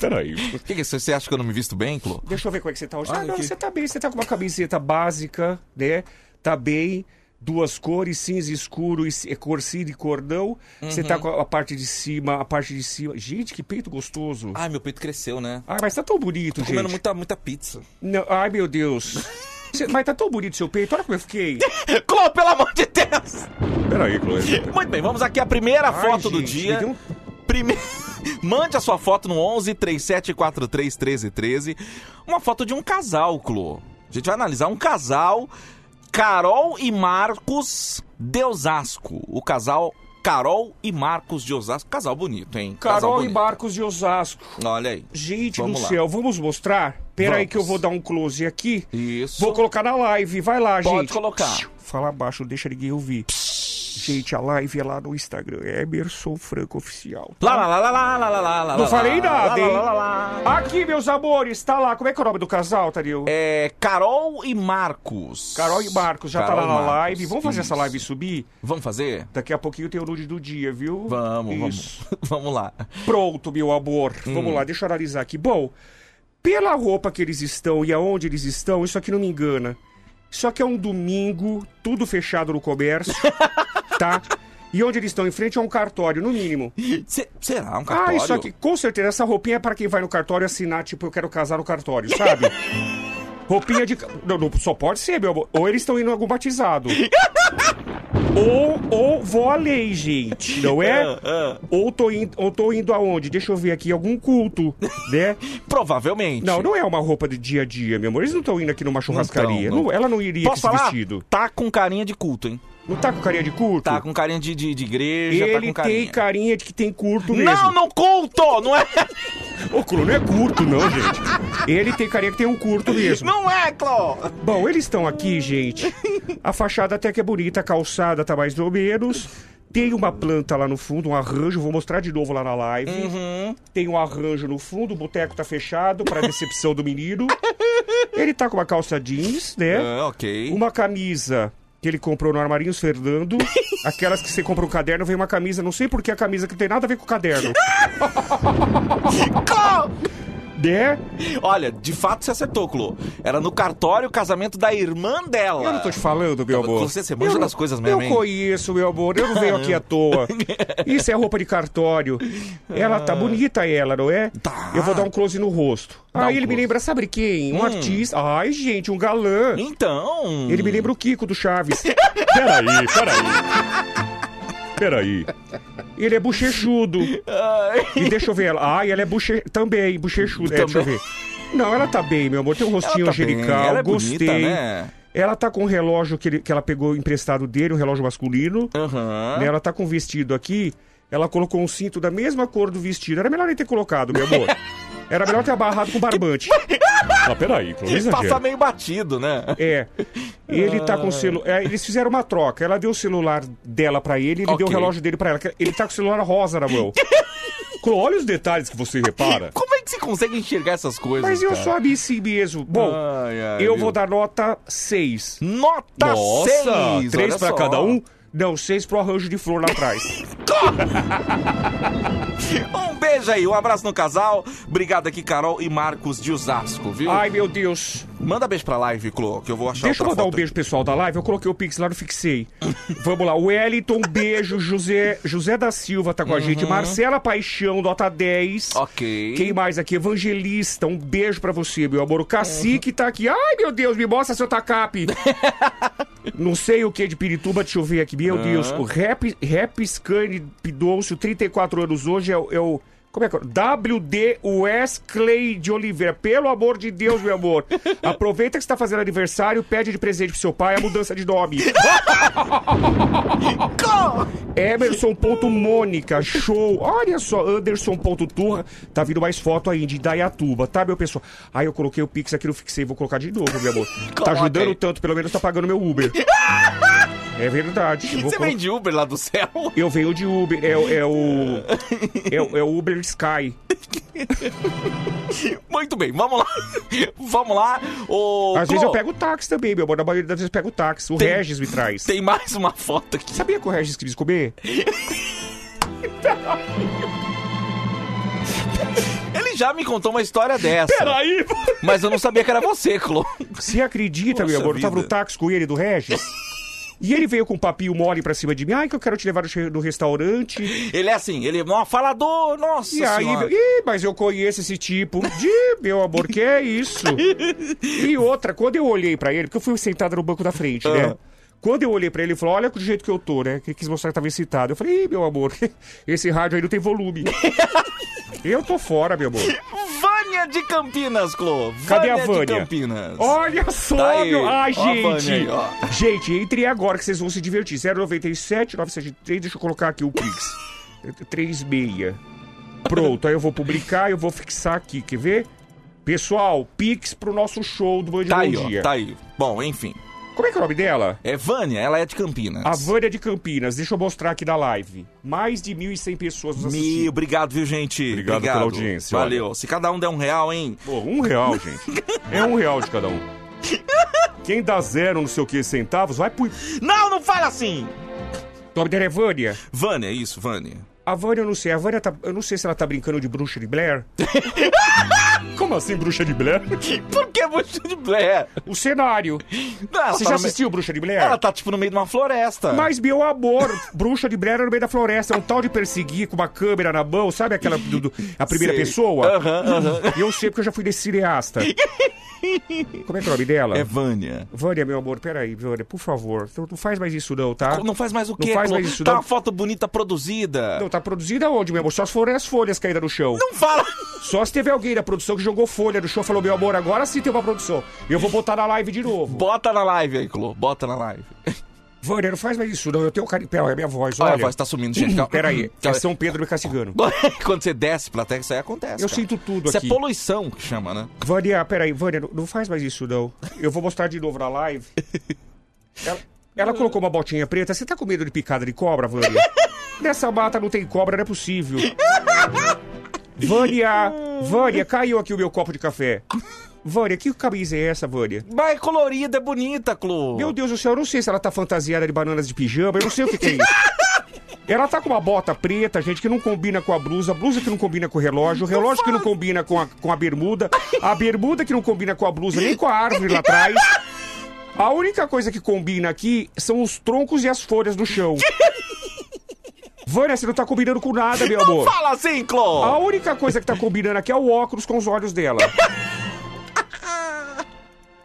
Peraí.
O que, que você você acha que eu não me visto bem, Clô?
Deixa eu ver como é que você tá hoje.
Ah,
Ah, não, você tá bem. Você tá com uma camiseta básica, né? Tá bem. Duas cores, cinza escuro e c- cor cinza e cordão. Você
Uhum.
tá com a parte de cima, a parte de cima. Gente, que peito gostoso.
Ai, meu peito cresceu, né?
Ai, mas tá tão bonito,
Tô
gente.
comendo muita, muita pizza.
Não, ai, meu Deus. Cê- mas tá tão bonito seu peito. Olha como eu fiquei.
Clô, pelo amor de Deus!
Peraí, Clô.
Muito bem, vamos aqui a primeira
Ai,
foto do
gente,
dia.
me deu um-
Prime... Mande a sua foto no 11 3743 1313. Uma foto de um casal, Clô. A gente vai analisar um casal, Carol e Marcos de Osasco. O casal Carol e Marcos de Osasco. Casal bonito, hein? Casal
Carol e
bonito.
Marcos de Osasco.
Olha aí.
Gente
Vamos
do
lá.
céu, vamos mostrar? Pera aí que eu vou dar um close aqui.
Isso.
Vou colocar na live. Vai lá, gente.
Pode colocar.
Fala abaixo, deixa ninguém ouvir. Gente, a live é lá no Instagram. É Emerson Franco Oficial.
Lá, lá, lá, lá, lá, lá, lá, lá.
Não falei nada, hein? Aqui, meus amores, tá lá. Como é que é o nome do casal, Tadeu?
É Carol e Marcos.
Carol e Marcos, já tá lá na live. Vamos fazer essa live subir?
Vamos fazer?
Daqui a pouquinho tem o nude do dia, viu?
Vamos,
Isso.
vamos. vamos lá.
Pronto, meu amor.
Hum.
Vamos lá, deixa eu analisar aqui. Bom, pela roupa que eles estão e aonde eles estão, isso aqui não me engana. Só que é um domingo, tudo fechado no comércio. tá? E onde eles estão? Em frente a um cartório, no mínimo.
Se- será um
Ah,
cartório?
isso aqui, com certeza, essa roupinha é para quem vai no cartório assinar, tipo, eu quero casar no cartório, sabe? roupinha de. Não, não, só pode ser, meu amor. Ou eles estão indo em algum batizado. ou, ou vou lei, gente, não é?
Ah, ah.
Ou tô, indo, ou tô indo aonde? Deixa eu ver aqui, algum culto, né?
Provavelmente.
Não, não é uma roupa de dia a dia, meu amor. Eles não estão indo aqui numa churrascaria.
Não tão, não.
Não- ela não iria
Posso falar?
vestido.
Tá com carinha de culto, hein?
Não tá com carinha de curto?
Tá com carinha de, de, de igreja, tá
Ele
com carinha.
tem carinha de que tem curto mesmo.
Não, não culto! Não é,
Ô, Clô, não é curto, não, gente. Ele tem carinha que tem um curto mesmo.
não é, Cló!
Bom, eles estão aqui, gente. A fachada até que é bonita, a calçada tá mais ou menos. Tem uma planta lá no fundo, um arranjo, vou mostrar de novo lá na live.
Uhum.
Tem um arranjo no fundo, o boteco tá fechado, pra decepção do menino. Ele tá com uma calça jeans, né?
Ah, ok.
Uma camisa que ele comprou no Armarinhos Fernando. Aquelas que você compra um caderno, vem uma camisa, não sei por que a camisa que não tem nada a ver com o caderno.
Olha, de fato você acertou, Clô. Era no cartório o casamento da irmã dela.
Eu não tô te falando, meu amor.
Você, você manja das coisas mesmo,
Eu
hein?
conheço, meu amor. Eu não venho aqui à toa. Isso é roupa de cartório. Ela tá bonita, ela, não é?
Tá.
Eu vou dar um close no rosto.
Dá
Aí
um
ele me
close.
lembra, sabe quem? Um
Hum.
artista. Ai, gente, um galã.
Então.
Ele me lembra o Kiko do Chaves. peraí, peraí. Peraí. Ele é bochechudo. E deixa eu ver ela. Ai, ela é boche... também, bochechuda. É, deixa eu ver. Não, ela tá bem, meu amor. Tem um rostinho
Ela tá
angelical.
ela é
Gostei.
bonita, né?
Ela tá com um relógio que, ele- que ela pegou emprestado dele, um relógio masculino.
Aham.
Né, Ela tá com um vestido aqui. Ela colocou um cinto da mesma cor do vestido. Era melhor nem ter colocado, meu amor. Era melhor ter abarrado com barbante. Ah, peraí, não
Passa meio batido, né?
É. Ele tá com o celular. Eles fizeram uma troca. Ela deu o celular dela pra ele, ele deu o relógio dele pra ela. Ele tá com o celular rosa na mão. Clô, olha os detalhes que você repara.
Como é que você consegue enxergar essas coisas?
Mas eu
cara?
sou assim mesmo. Bom,
Ai, ai,
eu
viu?
vou dar nota 6.
Nota
Nossa,
6!
três
olha
pra
só.
cada um? Não, seis pro arranjo de flor lá atrás.
Um beijo aí, um abraço no casal. Obrigado aqui, Carol e Marcos de Osasco, viu?
Ai, meu Deus.
Manda beijo pra live, Clô, que eu vou achar
Deixa eu mandar um beijo pessoal da live. Eu coloquei o Pix lá no Fixei. Vamos lá. Wellington, beijo. José, José da Silva tá com a gente. Marcela Paixão, nota 10.
Uhum. Ok.
Quem mais aqui? Evangelista, um beijo pra você, meu amor. O Cacique tá aqui. Ai, meu Deus, me mostra seu tacape. Não sei o que de Pirituba, deixa eu ver aqui. Meu Deus, o Rap, Rap Scane Pidôncio, 34 anos hoje, é, é o. Como é que é? WD Wesley de Oliveira. Pelo amor de Deus, meu amor. Aproveita que você tá fazendo aniversário, pede de presente pro seu pai a mudança de nome. Emerson ponto Mônica, show. Olha só, Anderson ponto Turra. Tá vindo mais foto aí de Dayatuba, tá, meu pessoal? Aí eu coloquei o Pix aqui no Fixei, vou colocar de novo, meu amor. tá ajudando tanto, pelo menos tá pagando meu Uber. É verdade.
Você vem de Uber lá do céu?
eu venho de Uber, é, o- é o. É, o- é o Uber Sky.
Muito bem, vamos lá. Vamos lá. Ô,
Às
Clô,
vezes eu pego táxi também, meu amor. Na maioria das vezes eu pego táxi. O
Tem-
Regis me traz.
Tem mais uma foto aqui.
Sabia que o Regis quis comer?
Ele já me contou uma história dessa.
Peraí,
Mas eu não sabia que era você, Clô.
Você acredita,
Poxa
meu amor? Eu tava no
vida.
táxi com ele do Regis. E ele veio com um papinho mole pra cima de mim. Ai, que eu quero te levar no restaurante.
Ele é assim, ele é um falador, nossa
E aí,
senhora.
Ih, mas eu conheço esse tipo de, meu amor, que é isso? E outra, quando eu olhei pra ele, porque eu fui sentada no banco da frente, né?
Ah.
Quando eu olhei pra ele, ele falou: Olha do jeito que eu tô, né? Que ele quis mostrar que tava excitado. Eu falei: Ih, meu amor, esse rádio aí não tem volume. eu tô fora, meu amor.
Vânia de Campinas, Clô.
Cadê a
de
Vânia?
Campinas.
Olha só,
Tá aí.
meu. Ai,
Ó Vânia
gente.
aí,
gente, entre agora que vocês vão se divertir. 097 973, deixa eu colocar aqui o Pix. 36. Pronto, aí eu vou publicar, eu vou fixar aqui, quer ver? Pessoal, Pix pro nosso show do Band
Tá
Bom
aí,
Dia.
ó, tá aí. Bom, enfim.
Como é que é o nome dela?
É Vânia, ela é de Campinas.
A Vânia de Campinas. Deixa eu mostrar aqui na live. Mais de 1.100 pessoas nos assistindo.
Meu, obrigado, viu, gente?
Obrigado pela audiência,
Valeu. Se cada um der um real, hein?
Pô, um real, gente. É um real de cada um. Quem dá zero, não sei o que, centavos, vai pro...
Não, não fala assim!
O nome dela é Vânia.
Vânia, isso, Vânia.
A Vânia, eu não sei. A Vânia tá. Eu não sei se ela tá brincando de bruxa de Blair. Como assim, bruxa de Blair?
Por que Bruxa de Blair?
O cenário.
Não,
Você
tá
já
no me-
assistiu Bruxa de Blair?
Ela tá, tipo, no meio de uma floresta.
Mas, meu amor, bruxa de Blair era no meio da floresta. É um tal de perseguir com uma câmera na mão, sabe aquela do, do- a primeira
Sei.
pessoa?
Aham, aham.
E eu sei porque eu já fui desse cineasta. Como é que é o nome dela?
É Vânia.
Vânia, meu amor, peraí, Vânia, por favor. Não, não faz mais isso, não, tá?
Não faz mais o
Não
quê?
faz
Clô?
mais isso,
Tá
não.
uma foto bonita produzida.
Não, tá produzida onde, meu amor? Só se forem as folhas caídas no chão.
Não fala.
Só se teve alguém da produção que jogou folha no chão e falou, meu amor, agora sim tem uma produção. Eu vou botar na live de novo.
Bota na live aí, Clô. Bota na live.
Vânia, não faz mais isso, não. Eu tenho carinho. Pera, é minha voz,
Olha,
olha.
a voz tá sumindo, gente. Calma.
Pera aí, é. São Pedro me castigando.
Quando você desce pra terra, isso aí acontece.
Eu
cara.
sinto tudo
Isso
aqui.
é poluição que chama, né?
Vânia, peraí, Vânia, não- não faz mais isso, não. Eu vou mostrar de novo na live. Ela, ela colocou uma botinha preta. Você tá com medo de picada de cobra, Vânia? Nessa mata não tem cobra, não é possível. Vânia, Vânia, caiu aqui o meu copo de café. Vânia, que camisa é essa, Vânia?
Mas é colorida, é bonita, Clô.
Meu Deus do céu, eu não sei se ela tá fantasiada de bananas de pijama, eu não sei o que, que é isso. Ela tá com uma bota preta, gente, que não combina com a blusa, a blusa que não combina com o relógio, o relógio que não combina com a, com a bermuda, a bermuda que não combina com a blusa, nem com a árvore lá atrás. A única coisa que combina aqui são os troncos e as folhas do chão. Vânia, você não tá combinando com nada, meu amor.
Fala assim, Clô.
A única coisa que tá combinando aqui é o óculos com os olhos dela.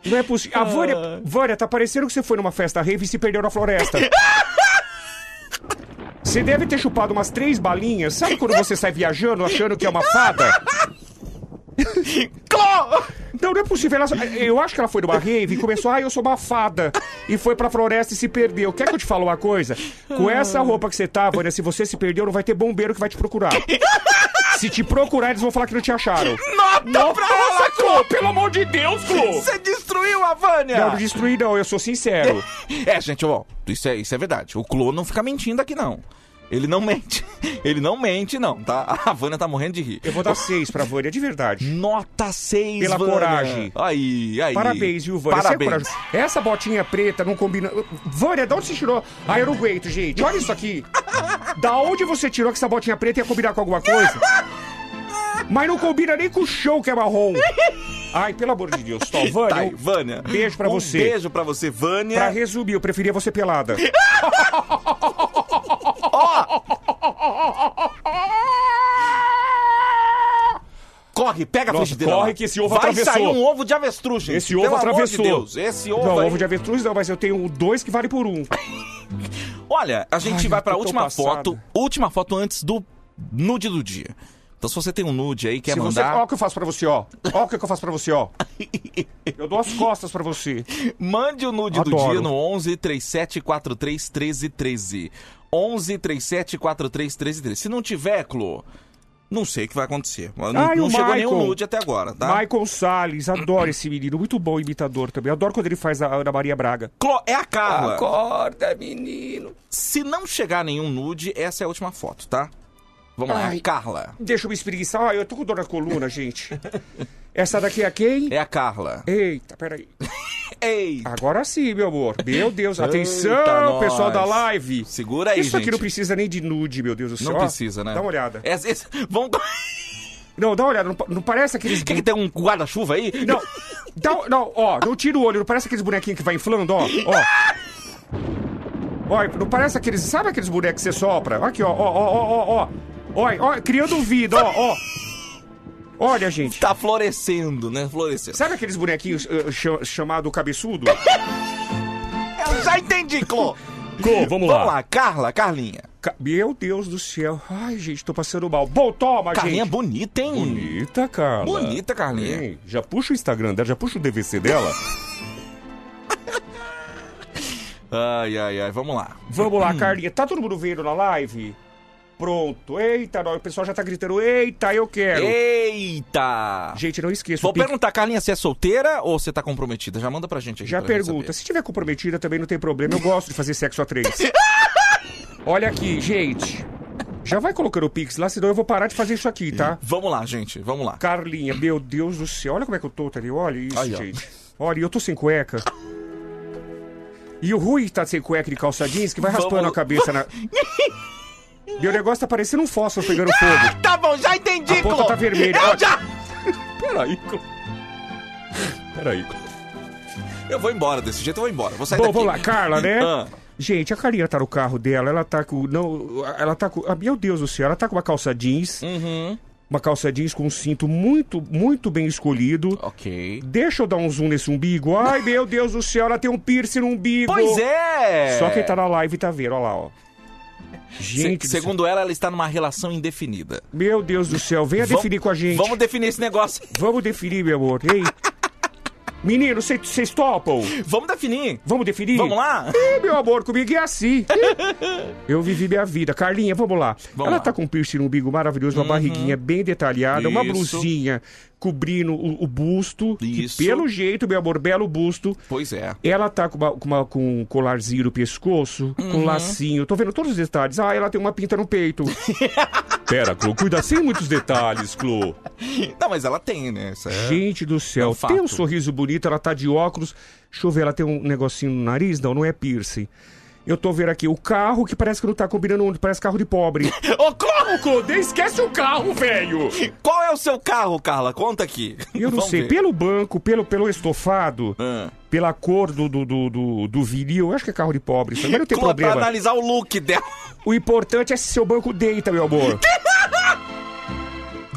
Não é possível. A Vânia, Vânia, tá parecendo que você foi numa festa rave e se perdeu na floresta. Você deve ter chupado umas três balinhas. Sabe quando você sai viajando achando que é uma fada?
Clô!
Não, não é possível. Ela- eu acho que ela foi numa rave e começou, ah, eu sou uma fada. E foi pra floresta e se perdeu. Quer que eu te fale uma coisa? Com essa roupa que você tá, Vânia, se você se perdeu, não vai ter bombeiro que vai te procurar. Se te procurar, eles vão falar que não te acharam.
Nota pra ela, Clô!
Pelo amor de Deus, Clô!
Você destruiu a Vânia!
Não, não destruí não, eu sou sincero.
É, gente, ó, isso é, isso é verdade. O Clô não fica mentindo aqui, não. Ele não mente. Ele não mente, não, tá? A Vânia tá morrendo de rir.
Eu vou dar seis pra Vânia, de verdade.
Nota 6,
Pela
Vânia.
coragem.
Aí, aí.
Parabéns, viu, Vânia? É
Parabéns.
corajosa. Essa botinha preta não combina. Vânia, de onde você tirou? Ah, eu não aguento, gente. Olha isso aqui. Da onde você tirou que essa botinha preta ia combinar com alguma coisa? Mas não combina nem com o chão que é marrom. Ai, pelo amor de Deus. Tó, Vânia,
Tá aí, Vânia.
beijo pra
um
você.
beijo pra você, Vânia.
Pra resumir, eu preferia você pelada.
Corre, pega a
Nossa,
frigideira
corre
lá.
que esse ovo
Vai
atravessou.
sair um ovo de avestruz, gente.
Esse ovo
Pelo
atravessou.
de Deus, esse ovo
não,
aí-
ovo de avestruz não, mas eu tenho dois que vale por um.
Olha, a gente
Ai,
vai pra
eu tô
última foto. Última foto antes do nude do dia. Então se você tem um nude aí, quer
Se você...
mandar...
Ó o que eu faço pra você, ó. Ó o que eu faço pra você, ó. Eu dou as costas pra você.
Mande o nude do
Adoro.
dia no 11 37 43 13 13. 11 37 43 13 13. Se não tiver, Clô, não sei o que vai acontecer. Não,
Ai,
não chegou
Michael.
nenhum nude até agora, tá?
Michael Salles, adoro esse menino. Muito bom imitador também. Adoro quando ele faz a Ana Maria Braga.
Clô, é a Carla.
Acorda, menino.
Se não chegar nenhum nude, essa é a última foto, tá? Vamos lá,
Ai.
Carla.
Deixa eu me espreguiçar. Ah, eu tô com dor na coluna, gente. Essa daqui é quem?
É a Carla.
Eita, peraí.
Ei!
Agora sim, meu amor. Meu Deus, atenção,
Eita,
pessoal da live.
Segura aí,
Isso aqui
gente.
não precisa nem de nude, meu Deus do céu.
Não precisa, né?
Dá uma olhada.
É, esse- vamos...
Não, dá uma olhada. Não, não parece aqueles...
Quer que tem um guarda-chuva aí?
Não, dá- não, ó, não tira o olho, não parece aqueles bonequinhos que vai inflando, ó, ó. Ó, não parece aqueles, sabe aqueles bonecos que você sopra? Aqui, ó, ó, ó, ó, ó, ó. Ó, ó, criando vida, ó, ó. Olha, gente.
Tá florescendo, né? Florescendo.
Sabe aqueles bonequinhos uh, cha- chamado cabeçudo?
Eu já entendi, Clô.
Clô, vamos
Vamos lá, Carla, Carlinha.
Ca- Meu Deus do céu. Ai, gente, tô passando mal. Bom, toma,
Carlinha
gente.
bonita, hein?
Bonita, Carla.
Bonita, Carlinha.
Hein, Já puxa o Instagram dela, já puxa o DVC dela.
Ai, ai, ai, vamos lá.
Vamos lá, Carlinha. Tá todo mundo vendo na live? Pronto. Eita, o pessoal já tá gritando. Eita, eu quero.
Eita!
Gente, não esqueça.
Vou
Pix-
perguntar, Carlinha, se é solteira ou você tá comprometida? Já manda pra gente aqui.
Já
pra
pergunta. Se tiver comprometida também não tem problema. Eu gosto de fazer sexo a três. Olha aqui, gente. Já vai colocando o Pix lá, senão eu vou parar de fazer isso aqui, tá?
Vamos lá, gente, vamos lá.
Carlinha, meu Deus do céu. Olha como é que eu tô, tá ali? Olha isso,
Aí,
gente. Olha, eu tô sem cueca. E o Rui tá sem cueca de calça jeans que vai
Vamos-
raspando a cabeça na... Meu negócio tá parecendo um fósforo pegando fogo.
Tá bom, já entendi,
A ponta
Clô.
tá vermelha.
Eu já...
Peraí, Clô. Peraí, Clô.
Eu vou embora desse jeito, eu vou embora. Vou sair
Bom,
daqui.
vamos lá, Carla, né?
Ah.
Gente, a Carlinha tá no carro dela, ela tá com. Não, ela tá com. ah, meu Deus do céu, ela tá com uma calça jeans.
Uhum.
Uma calça jeans com um cinto muito, muito bem escolhido.
Ok.
Deixa eu dar um zoom nesse umbigo. Ai, meu Deus do céu, ela tem um piercing no umbigo.
Pois é!
Só quem tá na live tá vendo, olha lá, ó. Gente,
Se-
do
segundo ela, ela está numa relação indefinida.
meu Deus do céu, venha
Vamos-
definir com a gente.
Vamos definir esse negócio.
Vamos definir, meu amor. Ei. Menino, cê- vocês topam?
Vamos definir.
Vamos definir?
Vamos lá?
Ih, meu amor, comigo é assim. Eu vivi minha vida. Carlinha, vamos lá.
Vamos
Ela
lá.
tá com um piercing no umbigo maravilhoso, uma barriguinha bem detalhada, uma
Isso.
blusinha cobrindo o, o busto.
Isso.
pelo jeito, meu amor, belo busto.
Pois é.
Ela tá com, uma- com uma- com um colarzinho no pescoço, com
Uhum.
um lacinho. Tô vendo todos os detalhes. Ah, ela tem uma pinta no peito. Pera, Clô, cuida sem muitos detalhes, Clô.
Não, mas ela tem, né? É-
Gente do céu,
É um
tem um sorriso bonito, ela tá de óculos. Deixa eu ver, ela tem um negocinho no nariz? Não, não é piercing. Eu tô vendo aqui o carro que parece que não tá combinando, parece carro de pobre.
Ô!
Ô, Clodê, esquece o carro, velho!
Qual é o seu carro, Carla? Conta aqui.
Eu não
Vamos
sei,
ver.
pelo banco, pelo, pelo estofado,
Ah.
pela cor do, do, do, do, do vinil, eu acho que é carro de pobre, isso aí, mas não tem
Clô, pra
problema.
analisar o look dela.
O importante é se seu banco deita, meu amor.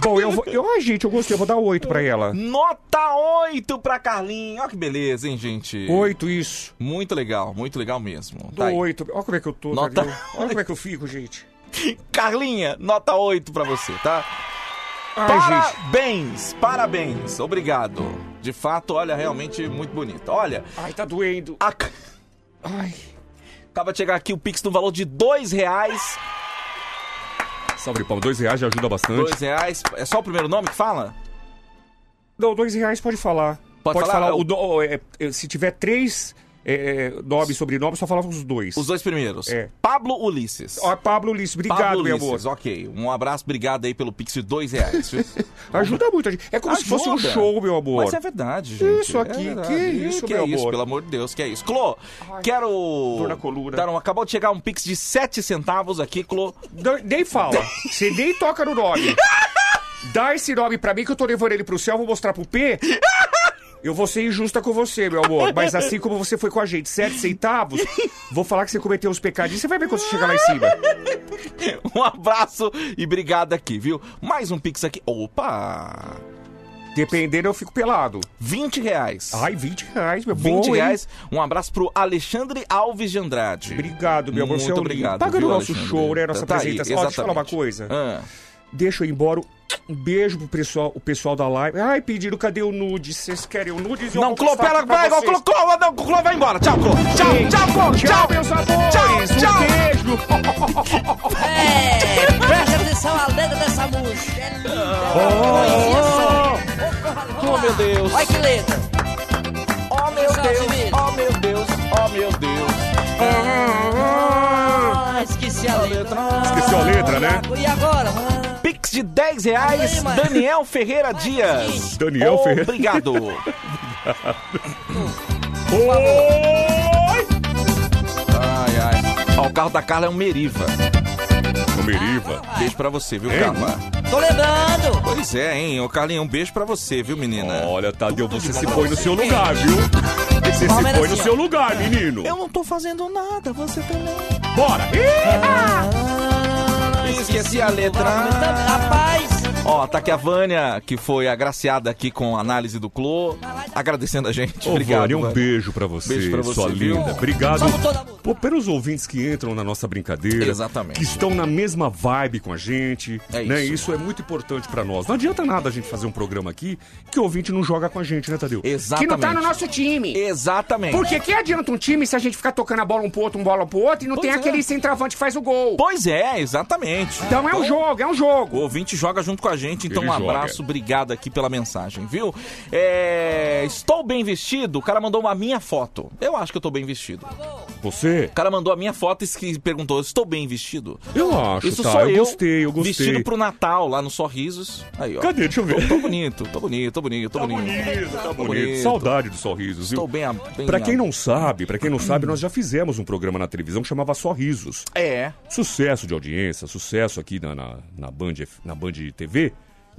Bom, eu vou. Eu, ai, gente, eu gostei, eu vou dar oito pra ela.
Nota 8 pra Carlinha. Olha que beleza, hein, gente?
Oito, isso.
Muito legal, muito legal mesmo. Tá
Dou oito. Olha como é que eu tô,
Nota-
Tadeu. Olha como é que eu fico, gente.
Carlinha, nota 8 pra você, tá?
Ai, gente.
parabéns, parabéns. Obrigado. De fato, olha, realmente muito bonito. Olha,
Ai, tá doendo.
a-
Ai.
acaba de chegar aqui o Pix no valor de dois reais.
Salve, Paulo. Dois reais já ajuda bastante.
Dois reais. É só o primeiro nome que fala?
Não, dois reais pode falar.
Pode falar?
O, no- é, é, se tiver três é, nome e sobrenome, só falava os dois.
Os dois primeiros.
É.
Pablo Ulisses.
Ó, Pablo Ulisses, obrigado,
Pablo
meu
Ulisses,
amor.
ok. Um abraço, obrigado aí pelo Pix de dois reais.
Ajuda muito a gente. É como se fosse um
Ajuda.
show, meu amor.
Mas é verdade, gente.
Isso aqui,
É
que isso,
que
meu
é isso,
amor.
pelo amor de Deus, que é isso. Clô, quero...
na coluna.
Dar um- Acabou de chegar um Pix de 7 centavos aqui, Clô.
Nem fala. Você nem toca no nome. Dá esse nome pra mim que eu tô levando ele pro céu, vou mostrar pro P. Eu vou ser injusta com você, meu amor. Mas assim como você foi com a gente, sete centavos, vou falar que você cometeu uns pecadinhos. Você vai ver quando você chegar lá em cima.
Um abraço e obrigado aqui, viu? Mais um Pix aqui. Opa!
Dependendo, eu fico pelado.
20 reais.
Ai, 20 reais, meu
20
bom, hein?
reais. Um abraço pro Alexandre Alves de Andrade.
Obrigado, meu amor.
Muito
é lindo.
obrigado.
Pagando
viu,
o nosso
Alexandre?
show, né? Nossa
Tá aí,
apresentação. Ó, deixa eu falar uma coisa.
Ah.
Deixa eu ir embora. Um beijo pro pessoal, o pessoal da live. Ai, pediram cadê o nude? Vocês querem o nude? Eu
Não, Clô, pera, vai,
vocês.
Clô, Clô, não, Clô, vai embora. Tchau, Clô. Tchau,
Ei,
tchau, Clô,
Tchau,
tchau.
meus amores.
Tchau, tchau.
Um beijo.
É, presta atenção à letra dessa música. É linda, só. Vamos
Oh,
lá.
meu Deus.
Olha que letra.
Oh, meu Deus, oh, meu Deus, oh, meu Deus.
Ah, esqueci a letra.
Esqueceu a letra, né?
E agora? Ah,
Pix de 10 reais. Daniel Ferreira Dias.
Daniel Ferreira.
Obrigado.
Oi!
Ai, ai. Ó, o carro da Carla é um Meriva.
O Meriva.
Beijo pra você, viu,
Hein?
Carla?
Tô lembrando.
Pois é, hein? Ô, Carlinhos, um beijo pra você, viu, menina?
Olha, Tadeu, você se põe no seu lugar, viu? Você se põe no
assim,
seu lugar, menino.
Eu não tô fazendo nada, você também.
Bora!
Esqueci a letra.
Rapaz,
Ó, tá aqui a Vânia, que foi agraciada aqui com a análise do Clô, agradecendo a gente.
Ô,
Obrigado,
Vânia, um
Vânia.
beijo pra você,
Beijo pra você,
sua
viu?
linda. Obrigado. Pô, pelos ouvintes que entram na nossa brincadeira.
Exatamente.
Que estão na mesma vibe com a gente.
É
né?
isso.
Isso é muito importante pra nós. Não adianta nada a gente fazer um programa aqui que o ouvinte não joga com a gente, né, Tadeu?
Exatamente.
Que não tá no nosso time.
Exatamente.
Porque que adianta um time se a gente ficar tocando a bola um pro outro, um bola pro outro e não
Pois
tem
é.
aquele centroavante que faz o gol?
Pois é, exatamente.
Então é um jogo, é um jogo.
O ouvinte joga junto com a gente, então
Ele
um
joga.
abraço, obrigado aqui pela mensagem, viu? É, Estou bem vestido? O cara mandou uma minha foto. Eu acho que eu tô bem vestido.
Você?
O cara mandou a minha foto e perguntou: Estou bem vestido?
Eu acho,
Isso
tá?
sou
eu
eu.
gostei, eu gostei.
Vestido pro Natal, lá no Sorrisos. Aí, ó.
Cadê? Deixa eu ver.
Tô, tô bonito, tô bonito, tô bonito, tô
Tá
bonito.
bonito, tá bonito.
bonito.
Saudade dos sorrisos, viu?
Estou bem, a- bem
Pra
a-
quem não sabe, para quem não sabe, nós já fizemos um programa na televisão que chamava Sorrisos.
É.
Sucesso de audiência, sucesso aqui na, na, na Band, na Band TV.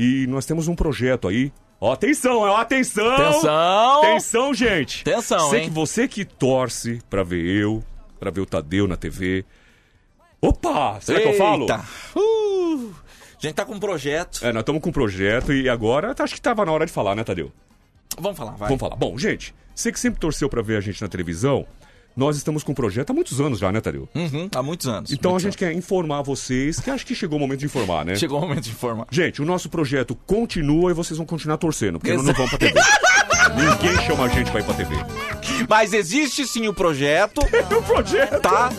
E nós temos um projeto aí. Ó, atenção, ó, atenção!
Atenção!
Atenção, gente!
Atenção,
Sei
hein?
que você que torce pra ver eu, pra ver o Tadeu na TV. Opa! Será que eu falo?
Eita. Uh, a gente tá com um projeto.
É, nós estamos com um projeto e agora acho que tava na hora de falar, né, Tadeu?
Vamos falar, vai.
Vamos falar. Bom, gente, você que sempre torceu pra ver a gente na televisão, nós estamos com um projeto há muitos anos já, né, Tadeu?
Uhum, há muitos anos.
Então a
muitos
gente quer informar vocês, que acho que chegou o momento de informar, né?
anos. Chegou o momento de informar.
Gente, o nosso projeto continua e vocês vão continuar torcendo, porque nós não vamos pra TV. Ninguém chama a gente pra ir pra TV.
Mas existe sim o projeto.
o projeto.
Tá?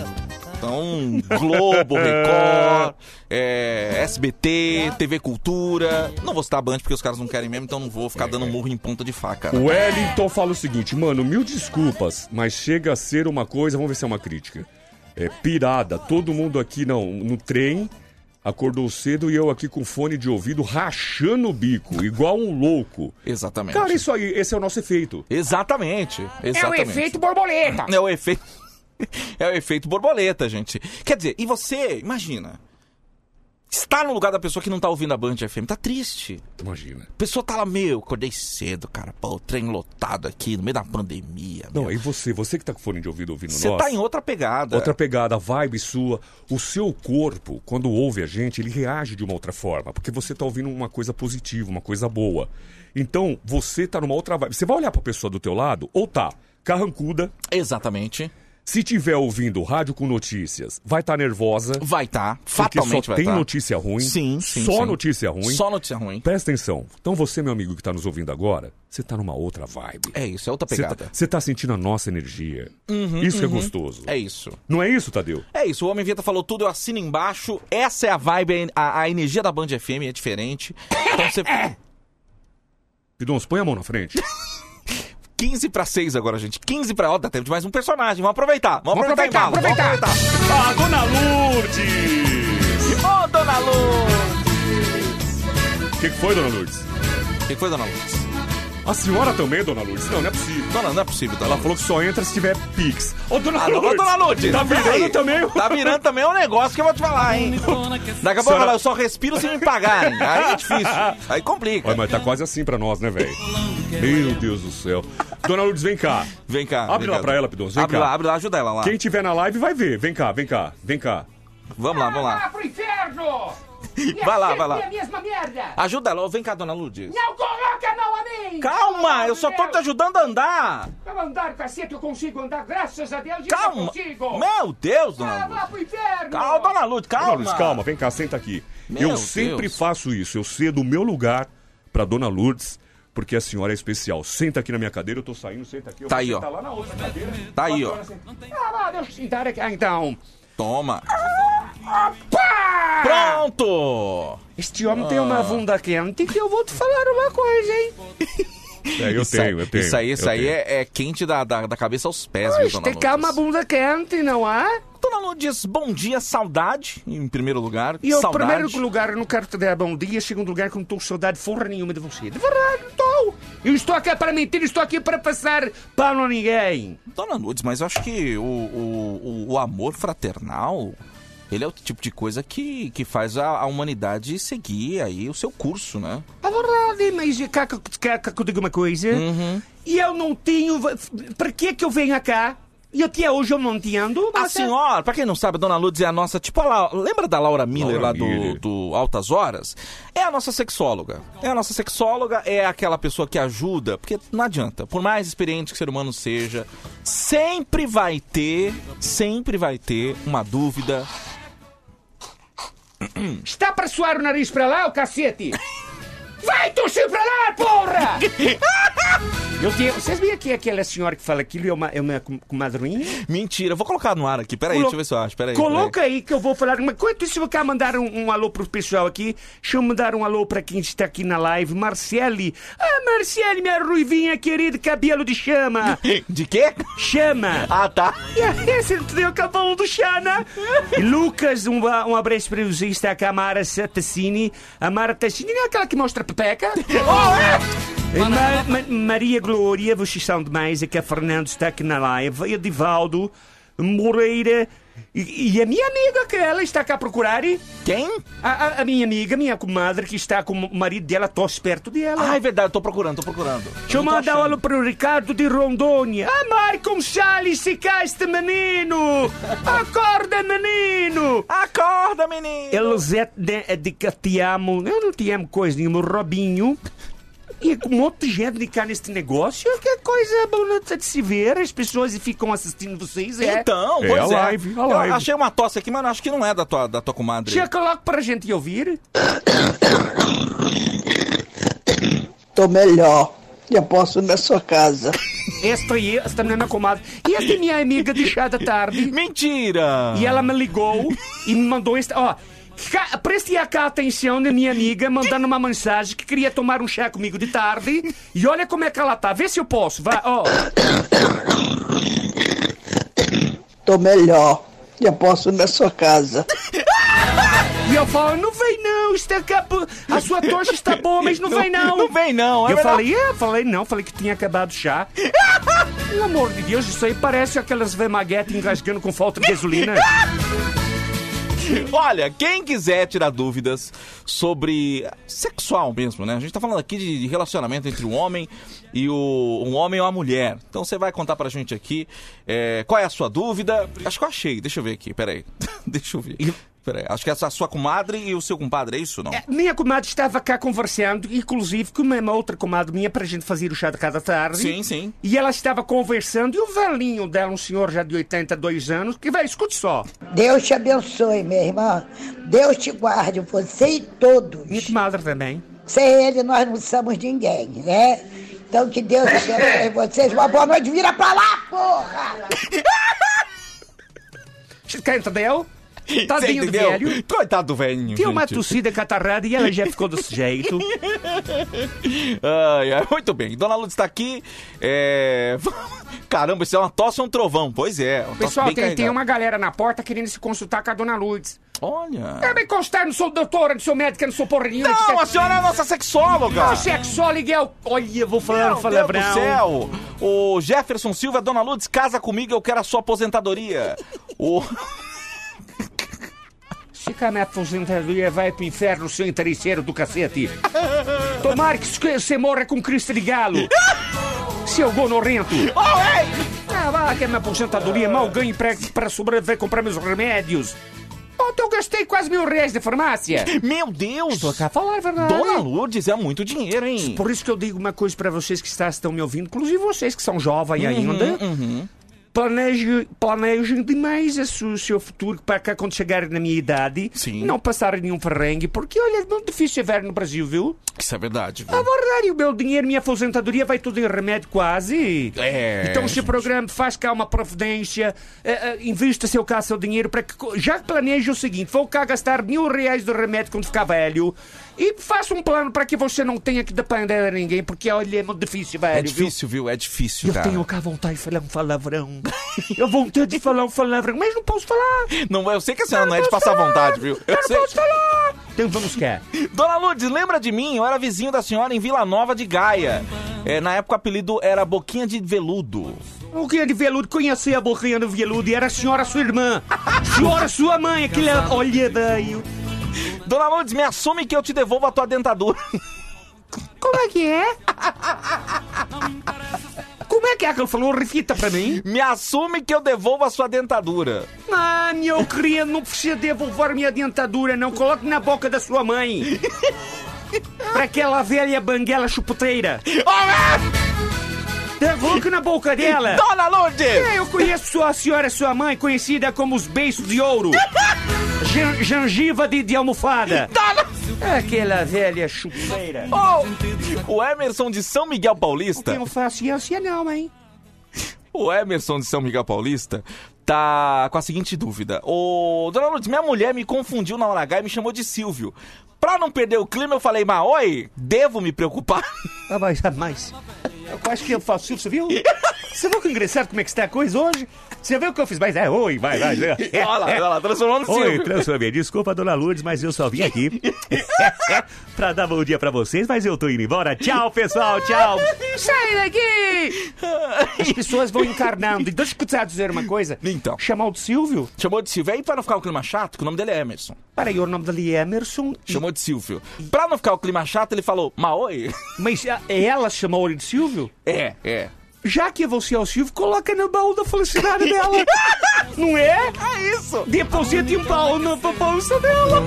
Então, Globo, Record, é, SBT, TV Cultura. Não vou citar a Band porque os caras não querem mesmo, então não vou ficar dando murro em ponta de faca. né?
O Wellington fala o seguinte, mano, mil desculpas, mas chega a ser uma coisa, vamos ver se é uma crítica. É pirada, todo mundo aqui não, no trem acordou cedo e eu aqui com fone de ouvido rachando o bico, igual um louco.
Exatamente.
Cara, isso aí, esse é o nosso efeito.
Exatamente.
É o
Exatamente.
efeito borboleta.
É o efeito. É o efeito borboleta, gente. Quer dizer, e você, imagina. Está no lugar da pessoa que não tá ouvindo a Band FM, tá triste.
Imagina.
A pessoa tá lá, meu, acordei cedo, cara. Pô, o trem lotado aqui no meio da pandemia.
Não, e você, você que tá com fone de ouvido ouvindo
Você tá em outra pegada.
Outra pegada, vibe sua. O seu corpo, quando ouve a gente, ele reage de uma outra forma. Porque você tá ouvindo uma coisa positiva, uma coisa boa. Então, você tá numa outra vibe. Você vai olhar pra pessoa do teu lado, ou tá carrancuda.
Exatamente.
Se tiver ouvindo rádio com notícias, vai estar nervosa.
Vai estar.
Porque
fatalmente
só
vai
tem
tá.
notícia ruim.
Sim, sim,
Só
sim.
notícia ruim.
Só notícia ruim.
Presta atenção. Então você, meu amigo que tá nos ouvindo agora, você tá numa outra vibe.
É isso, é outra
Você
pegada.
tá, você tá sentindo a nossa energia.
Uhum,
isso é
uhum.
gostoso.
É isso.
Não é isso, Tadeu?
É isso, o Homem Vinheta falou tudo, eu assino embaixo. Essa é a vibe, a, a energia da Band FM é diferente. Então você.
Pidons, põe a mão na frente.
15 pra 6 agora, gente. 15 pra. Ó, dá tempo de mais um personagem. Vamos aproveitar. Vamos,
Vamos
aproveitar,
aproveitar,
Vamos aproveitar.
Ah, Dona Lourdes!
Ô, Dona Lourdes!
O que, que foi, Dona Lourdes?
O que foi, Dona Lourdes?
A senhora também, Dona Lourdes? Não, não é possível.
Dona, não é possível, Dona
Ela falou que só entra se tiver Pix. Ô, Dona
Ah,
Lourdes!
Dona Lourdes!
Tá virando
peraí.
também?
Tá virando também um negócio que eu vou te falar, hein? Daqui a pouco eu
Senhora-
falar, eu só respiro se me pagarem. Aí é difícil. Aí complica.
Olha, mas tá quase assim pra nós, né, velho? Meu Deus do céu. Dona Lourdes, vem cá.
Vem cá.
Abre
vem
lá
cá.
pra ela, Pidons. Vem
Abre
cá.
lá, abre lá, ajuda ela lá.
Quem tiver na live vai ver. Vem cá, vem cá, vem cá.
Vamos lá, vamos lá.
Vai pro inferno!
Vai lá, vai lá.
a mesma merda!
Ajuda ela. Vem cá, Dona Lourdes.
Não coloca a mão a mim!
Calma, eu só tô te ajudando a andar.
Eu andar, cacete, eu consigo andar, graças a Deus, eu
Calma.
consigo!
Meu Deus, Dona
Ah,
Lourdes.
vá pro inferno!
Calma, Dona Lourdes, calma.
Dona Lourdes, calma, vem cá, senta aqui.
Meu
eu sempre
Deus.
faço isso. Eu cedo o meu lugar pra Dona Lourdes, porque a senhora é especial. Senta aqui na minha cadeira, eu tô saindo, senta aqui. Eu
Tá aí, ó.
sentar lá na outra cadeira.
Tá aí, ó.
Ah, lá, deixa eu sentar aqui. Ah, então.
Toma.
Pá!
Pronto.
Este homem tem uma bunda quente que eu vou te falar uma coisa, hein?
É, eu
Isso
tenho, eu tenho.
Isso aí, isso aí é, é quente da, da, da cabeça aos pés, viu,
Este
Dona
é uma bunda quente, não é?
Dona Lourdes, bom dia, saudade, em primeiro lugar.
E eu, em primeiro lugar, eu não quero te dar bom dia. Em segundo lugar, que eu não estou com saudade forra nenhuma de você. De verdade, não estou. Eu estou aqui para mentir, estou aqui para passar pano a ninguém.
Dona Lourdes, mas eu acho que o, o, o, o amor fraternal, ele é o tipo de coisa que, que faz a, a humanidade seguir aí o seu curso, né?
É verdade, mas quer que, eu diga uma coisa?
Uhum.
E eu não tenho... Para que que eu venho cá? E até hoje eu não entendo.
A
mas é-
senhora, pra quem não sabe, a Dona Lourdes é a nossa, tipo, a La- lembra da Laura Miller
Laura
lá do, do Altas Horas? É a nossa sexóloga. É a nossa sexóloga, é aquela pessoa que ajuda, porque não adianta, por mais experiente que o ser humano seja, sempre vai ter, sempre vai ter uma dúvida.
Está para suar o nariz para lá, o cacete? Vai tossir para lá, porra! Eu tenho... Vocês viram que aquela senhora que fala aquilo é uma, é uma com- comadrinha?
Mentira, eu vou colocar no ar aqui, peraí,
Colo-
deixa eu ver se eu acho, peraí.
Coloca aí que eu vou falar. Mas enquanto isso, eu quero mandar um, um alô pro pessoal aqui. Deixa eu mandar um alô para quem está aqui na live. Marcele. Ah, Marcele, minha ruivinha querida, cabelo de chama.
peraí. De quê?
Chama.
Ah, tá.
Esse deu o cabelo do Xana. E Lucas, um, um abraço para você. Está cá a Mara Tassini. A Mara Tassini não é aquela que mostra pepeca? E Ma- Ma- Maria Glória, vocês são demais. Aqui a Fernando está aqui na live. Edivaldo Moreira. E, e a minha amiga, que ela está cá a procurar.
Quem?
A, a- a minha amiga, minha comadre, que está com o marido dela, tosse perto dela.
Ah, é verdade, tô procurando, tô procurando.
Deixa eu mandar alô para o Ricardo de Rondônia. Ah, Marcon Salles, se cá este menino! Acorda, menino!
Acorda, menino!
Elisete de, de que te amo. Eu não te amo coisa nenhuma, Robinho. E com um monte de gente de cá neste negócio, que coisa bonita de se ver. As pessoas ficam assistindo vocês, é?
Então,
É,
pois
a
é.
live, a
Eu
live.
achei uma tosse aqui, mas acho que não é da tua, da tua comadre.
Já coloco para a gente ouvir.
Tô melhor. Já posso ir na sua casa.
Esta aí, esta não é minha comadre. E esta é minha amiga de chá da tarde.
Mentira!
E ela me ligou e me mandou esta. Ó, preste cá atenção na minha amiga, mandando uma mensagem que queria tomar um chá comigo de tarde. E olha como é que ela tá. Vê se eu posso. Vai, ó.
Tô melhor. Já posso ir na sua casa.
E eu falo, não vem não, está acabou. A sua tocha está boa, mas não vem não.
Não vem não, é
eu
verdade.
falei, é, falei não, falei que tinha acabado já. Pelo amor de Deus, isso aí parece aquelas vemaguetes engasgando com falta de gasolina.
Olha, quem quiser tirar dúvidas sobre sexual mesmo, né? A gente tá falando aqui de relacionamento entre um homem e o, um homem ou a mulher. Então você vai contar pra gente aqui é, qual é a sua dúvida. Acho que eu achei, deixa eu ver aqui, peraí. deixa eu ver. Peraí, acho que é a sua comadre e o seu compadre, é isso não?
Minha comadre estava cá conversando, inclusive com uma outra comadre minha para a gente fazer o chá de cada tarde.
Sim, sim.
E ela estava conversando e o velhinho dela, um senhor já de 82 anos, que vai, escute só.
Deus te abençoe, minha irmã. Deus te guarde, você e todos.
Minha comadre também.
Sem ele, nós não somos ninguém, né? Então que Deus abençoe vocês. Uma boa noite. Vira pra lá, porra!
Você entendeu? Tadinho do velho.
Coitado do velhinho.
Tem uma
gente.
tossida catarrada e ela já ficou desse jeito.
Ai, ai, muito bem. Dona Lourdes está aqui. É... Caramba, isso é uma tosse ou um trovão? Pois é.
Pessoal, tem, tem uma galera na porta querendo se consultar com a dona Lourdes.
Olha.
É bem constar, não sou doutora, não sou médica, não sou porra nenhuma.
Não, a senhora é a nossa sexóloga.
Sexóloga é o... Olha, eu vou falar
Meu
palavrão.
Deus do céu! O Jefferson Silva, Dona Lourdes, casa comigo, eu quero a sua aposentadoria. o...
Se cá minha aposentadoria vai pro inferno, seu interesseiro do cacete. Tomara que você morra com crista de galo. Seu gonorrento. Ah, vai que a minha aposentadoria mal ganho pra, pra sobreviver comprar meus remédios. Ontem eu gastei quase mil reais de farmácia.
Meu Deus!
Estou cá a falar a verdade.
Dona Lourdes é muito dinheiro, hein?
Por isso que eu digo uma coisa pra vocês que está- estão me ouvindo, inclusive vocês que são jovens
Uhum,
ainda.
uhum.
Planejem, planejem demais o seu futuro para que quando chegarem na minha idade não passarem nenhum ferrengue, porque olha, é muito difícil ver no Brasil, viu?
Isso é verdade, viu?
A verdade, o meu dinheiro, minha aposentadoria vai tudo em remédio quase.
É.
Então se programa, faz cá uma providência, eh, invista seu cá seu dinheiro para que. Já planeja o seguinte: vou cá gastar mil reais de remédio quando ficar velho e faça um plano para que você não tenha que depender de ninguém, porque olha, é muito difícil, velho.
É difícil, viu? É difícil,
Eu
cara.
tenho cá vontade de falar um palavrão. Eu vontade de falar um palavrão, mas não posso falar.
Não, eu sei que a senhora não é de passar vontade, viu? Eu
não
sei.
posso falar. Então vamos cá.
Dona Lourdes, lembra de mim? Eu era vizinho da senhora em Vila Nova de Gaia. É, na época o apelido era Boquinha de Veludo.
Boquinha de veludo, conheci a boquinha do veludo e era a senhora sua irmã. Senhora sua mãe, aquele. Olha, velho.
Dona Lourdes, me assume que eu te devolvo a tua dentadura.
Como é que é? Como é que é que ele falou? Refita pra mim.
Me assume que eu devolvo a sua dentadura.
Ah, meu querido, não precisa devolver minha dentadura, não. Coloque na boca da sua mãe. Para aquela velha banguela chupoteira. Derroque na boca dela.
Dona Lourdes!
É, eu conheço sua senhora, sua mãe, conhecida como os beiços de ouro. Gengiva de, de almofada. Aquela velha chupeira.
Oh, o Emerson de São Miguel Paulista.
Eu não faço ciência não, hein?
O Emerson de São Miguel Paulista tá com a seguinte dúvida. Ô, Dona Lourdes, minha mulher me confundiu na hora H e me chamou de Silvio. Pra não perder o clima, eu falei, mas oi, devo me preocupar?
Ah, mas, mas. Eu acho que eu faço Silvio, você viu? Você viu que engraçado como é que está a coisa hoje? Você viu o que eu fiz? Mas é, oi, vai, vai. vai.
Olha lá, olha lá, transformou no
Oi,
Silvio.
transformei. Desculpa, dona Lourdes, mas eu só vim aqui pra dar bom dia pra vocês, mas eu tô indo embora. Tchau, pessoal, tchau. Sai daqui! As pessoas vão encarnando. E deixa eu te dizer uma coisa.
Então.
Chamou de Silvio?
Chamou de Silvio. Aí, pra não ficar o clima chato, que o nome dele é Emerson.
Peraí, o nome dele é Emerson. e-
Chamou de Silvio. Pra não ficar o clima chato, ele falou, mas oi.
Mas a- ela chamou ele de Silvio?
É, é.
Já que você é o Silvio, coloca no baú da felicidade dela. Não é?
É isso.
Deposite um baú na bolsa dela.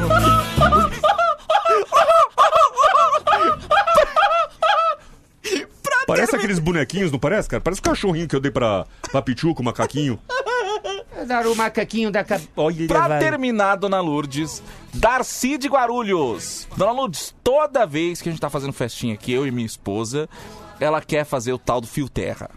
Parece aqueles bonequinhos, não parece, cara? Parece o cachorrinho que eu dei pra, pra Pichu com o macaquinho.
dar o macaquinho da cabeça. Olha,
Pra
vai.
terminar, Dona Lourdes, Darcy de Guarulhos. Dona Lourdes, toda vez que a gente tá fazendo festinha aqui, eu e minha esposa, ela quer fazer o tal do fio terra.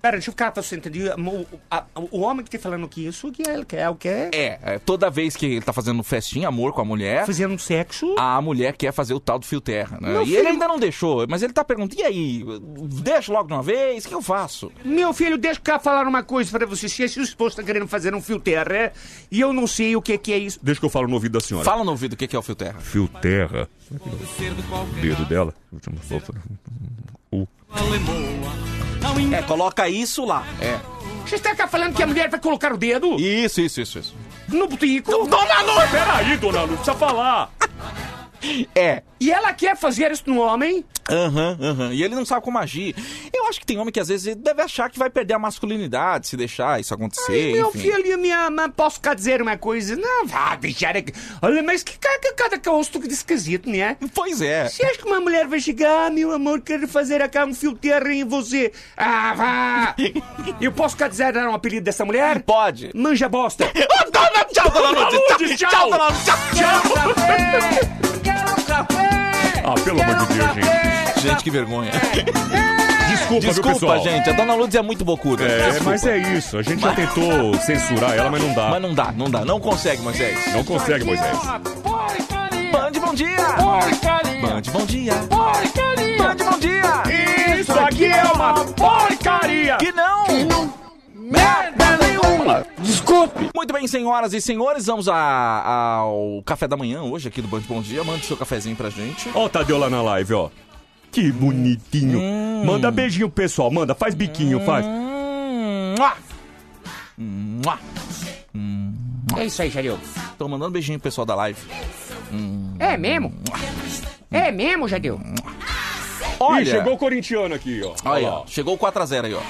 Pera, deixa eu ficar, você entendeu? O, a- o homem que tá falando que isso, que ele quer o quê?
É, é, toda vez que ele tá fazendo festinha, amor com a mulher.
Fazendo sexo.
A mulher quer fazer o tal do fio terra, né?
Meu
e
filho-
ele ainda não deixou, mas ele tá perguntando: e aí? Deixa logo de uma vez? O que eu faço?
Meu filho, deixa eu falar uma coisa pra você. Se esse esposo tá querendo fazer um fio terra e eu não sei o que, que é isso.
Deixa que eu falo no ouvido da senhora.
Fala no ouvido o que que é o fio terra.
Fio terra. Dedo dela. O.
É, coloca isso lá. É.
Você está falando que a mulher vai colocar o dedo?
Isso, isso, isso, isso.
No butico?
Dona Lu! Peraí, dona Lu, precisa falar.
É.
E ela quer fazer isso no homem?
Aham, aham. E ele não sabe como agir. Eu acho que tem homem que às vezes deve achar que vai perder a masculinidade se deixar isso acontecer.
Meu
enfim.
filho, minha mãe, posso cá dizer uma coisa? Não, vá deixar aqui. Olha, mas que cada, cada gosto de esquisito, né?
Pois é.
Você acha que uma mulher vai chegar, "Ah, meu amor, quero fazer aqui um fio terra em você? Ah, vá! Eu posso cá dizer dar um apelido dessa mulher?
Pode.
Manja bosta.
Oh, dona, tchau, dona Lourdes. Tchau, tchau, dona Lourdes. Tchau,
Quero café! Café!
Ah, pelo amor de Deus, gente.
Gente, que vergonha.
Desculpa, viu,
Desculpa,
pessoal?
gente. A dona Lourdes é muito bocuda.
É,
Desculpa.
mas é isso. A gente já tentou censurar ela, mas não dá.
Mas não dá, não dá. Não consegue, Moisés.
Não consegue, Moisés.
Band, bom dia. Band, bom dia.
Porcaria!
Band, bom dia.
Isso aqui é uma porcaria!
Que não.
Merda nenhuma! Desculpe!
Muito bem, senhoras e senhores, vamos a- ao café da manhã hoje aqui do Band Bom Dia. Mande seu cafezinho pra gente.
Ó o Tadeu lá na live, ó. Que bonitinho.
Hum.
Manda beijinho, pessoal. Manda, faz biquinho, faz.
Mua. Mua.
É isso aí, Jadeu.
Tô mandando beijinho pro pessoal da live.
É mesmo? É mesmo, Jadeu?
Olha,
Ih, chegou o corintiano aqui, ó.
Aí,
Olha
ó, chegou o 4x0 aí, ó.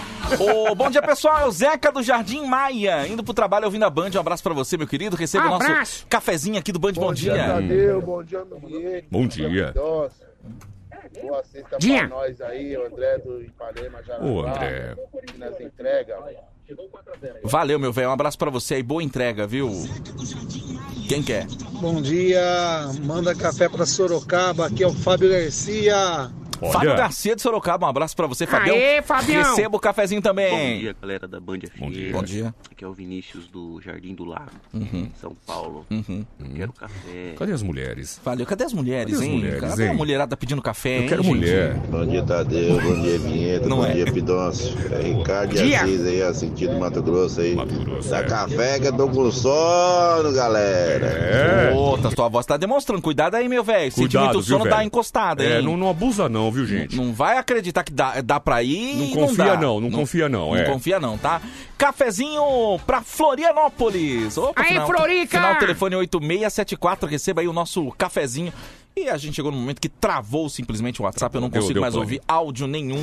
Ô, bom dia, pessoal. É o Zeca do Jardim Maia, indo pro trabalho ouvindo a Band. Um abraço pra você, meu querido. Receba o nosso cafezinho aqui do Band Bom, Dia.
Tadeu, bom dia, Miguel.
Bom dia.
Boa sexta
Dia.
pra nós aí, o André do Ipanema, Jaraguá.
Ô, André.
Nas entregas.
Valeu, meu velho. Um abraço pra você aí. Boa entrega, viu? Quem quer?
Bom dia, manda café pra Sorocaba, aqui é o Fábio Garcia.
Fábio Garcia de Sorocaba, um abraço pra você, Fabião.
Aê, Fabião.
Receba o cafezinho também.
Bom dia, galera da Band FM.
Bom dia.
Bom dia.
Aqui é o Vinícius do Jardim do Lago,
Uhum.
São Paulo.
Uhum.
Eu quero café.
Cadê as mulheres?
Valeu. Cadê as mulheres,
Cadê as
hein?
mulheres,
Cadê a
hein?
mulherada pedindo café,
Eu
hein,
quero
gente?
mulher.
Bom dia, Tadeu. Bom dia, Vinheta.
Não
bom
é.
dia, Pidoncio. É Ricardo e. Assis aí, ó, sentido Mato Grosso aí.
Mato Grosso,
Dá
é.
café que eu tô com sono, galera.
É.
Ô, tá, tua voz tá demonstrando. Cuidado aí, meu velho. Se
Cuidado,
muito
viu,
sono, dá
velho?
encostada, hein?
É, não, não abusa não, viu, gente?
Não vai acreditar que dá, dá pra ir
Não confia
dá.
não, não confia não,
Não
é.
confia não, tá? Cafezinho pra Florianópolis. Opa,
Aí,
final,
Florica!
Final telefone 8674, receba aí o nosso cafezinho. E a gente chegou no momento que travou simplesmente o WhatsApp, eu não consigo
deu
mais ouvir áudio nenhum.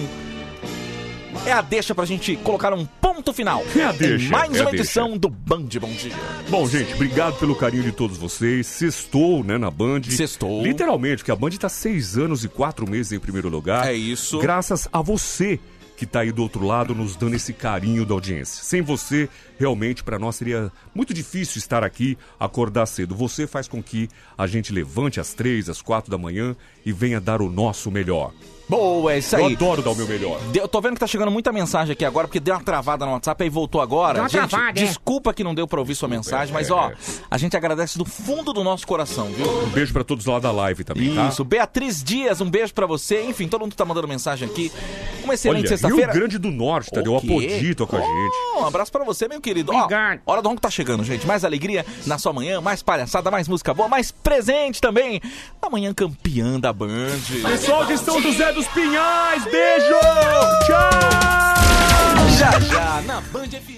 É a deixa pra gente colocar um ponto final.
É a
em
deixa,
mais
é
uma
deixa.
edição do Band Bom Dia.
Bom, gente, obrigado pelo carinho de todos vocês. Sextou, né, na Band.
Sextou.
Literalmente, que a Band tá seis anos e quatro meses em primeiro lugar.
É isso.
Graças a você que tá aí do outro lado nos dando esse carinho da audiência. Sem você, realmente, para nós seria muito difícil estar aqui, acordar cedo. Você faz com que a gente levante às três, às quatro da manhã e venha dar o nosso melhor.
Boa, é isso
Eu
aí.
adoro dar o meu melhor.
Deu- Eu tô vendo que tá chegando muita mensagem aqui agora, porque deu uma travada no WhatsApp e voltou agora.
Deu uma
gente,
travada, é.
desculpa que não deu pra ouvir sua mensagem, mas ó, a gente agradece do fundo do nosso coração, viu?
Um beijo para todos lá da live também, tá?
Isso, Beatriz Dias, um beijo pra você. Enfim, todo mundo tá mandando mensagem aqui. Uma excelente sexta-feira.
Rio Grande do Norte,
O quê?
Apodito com a gente.
Oh, um abraço pra você, meu querido. Ó, hora do ronco tá chegando, gente. Mais alegria na sua manhã, mais palhaçada, mais música boa, mais presente também. Na manhã campeã da Band.
Pessoal de São José dos Pinhais, beijo! Tchau!
Já, já, na Band FM.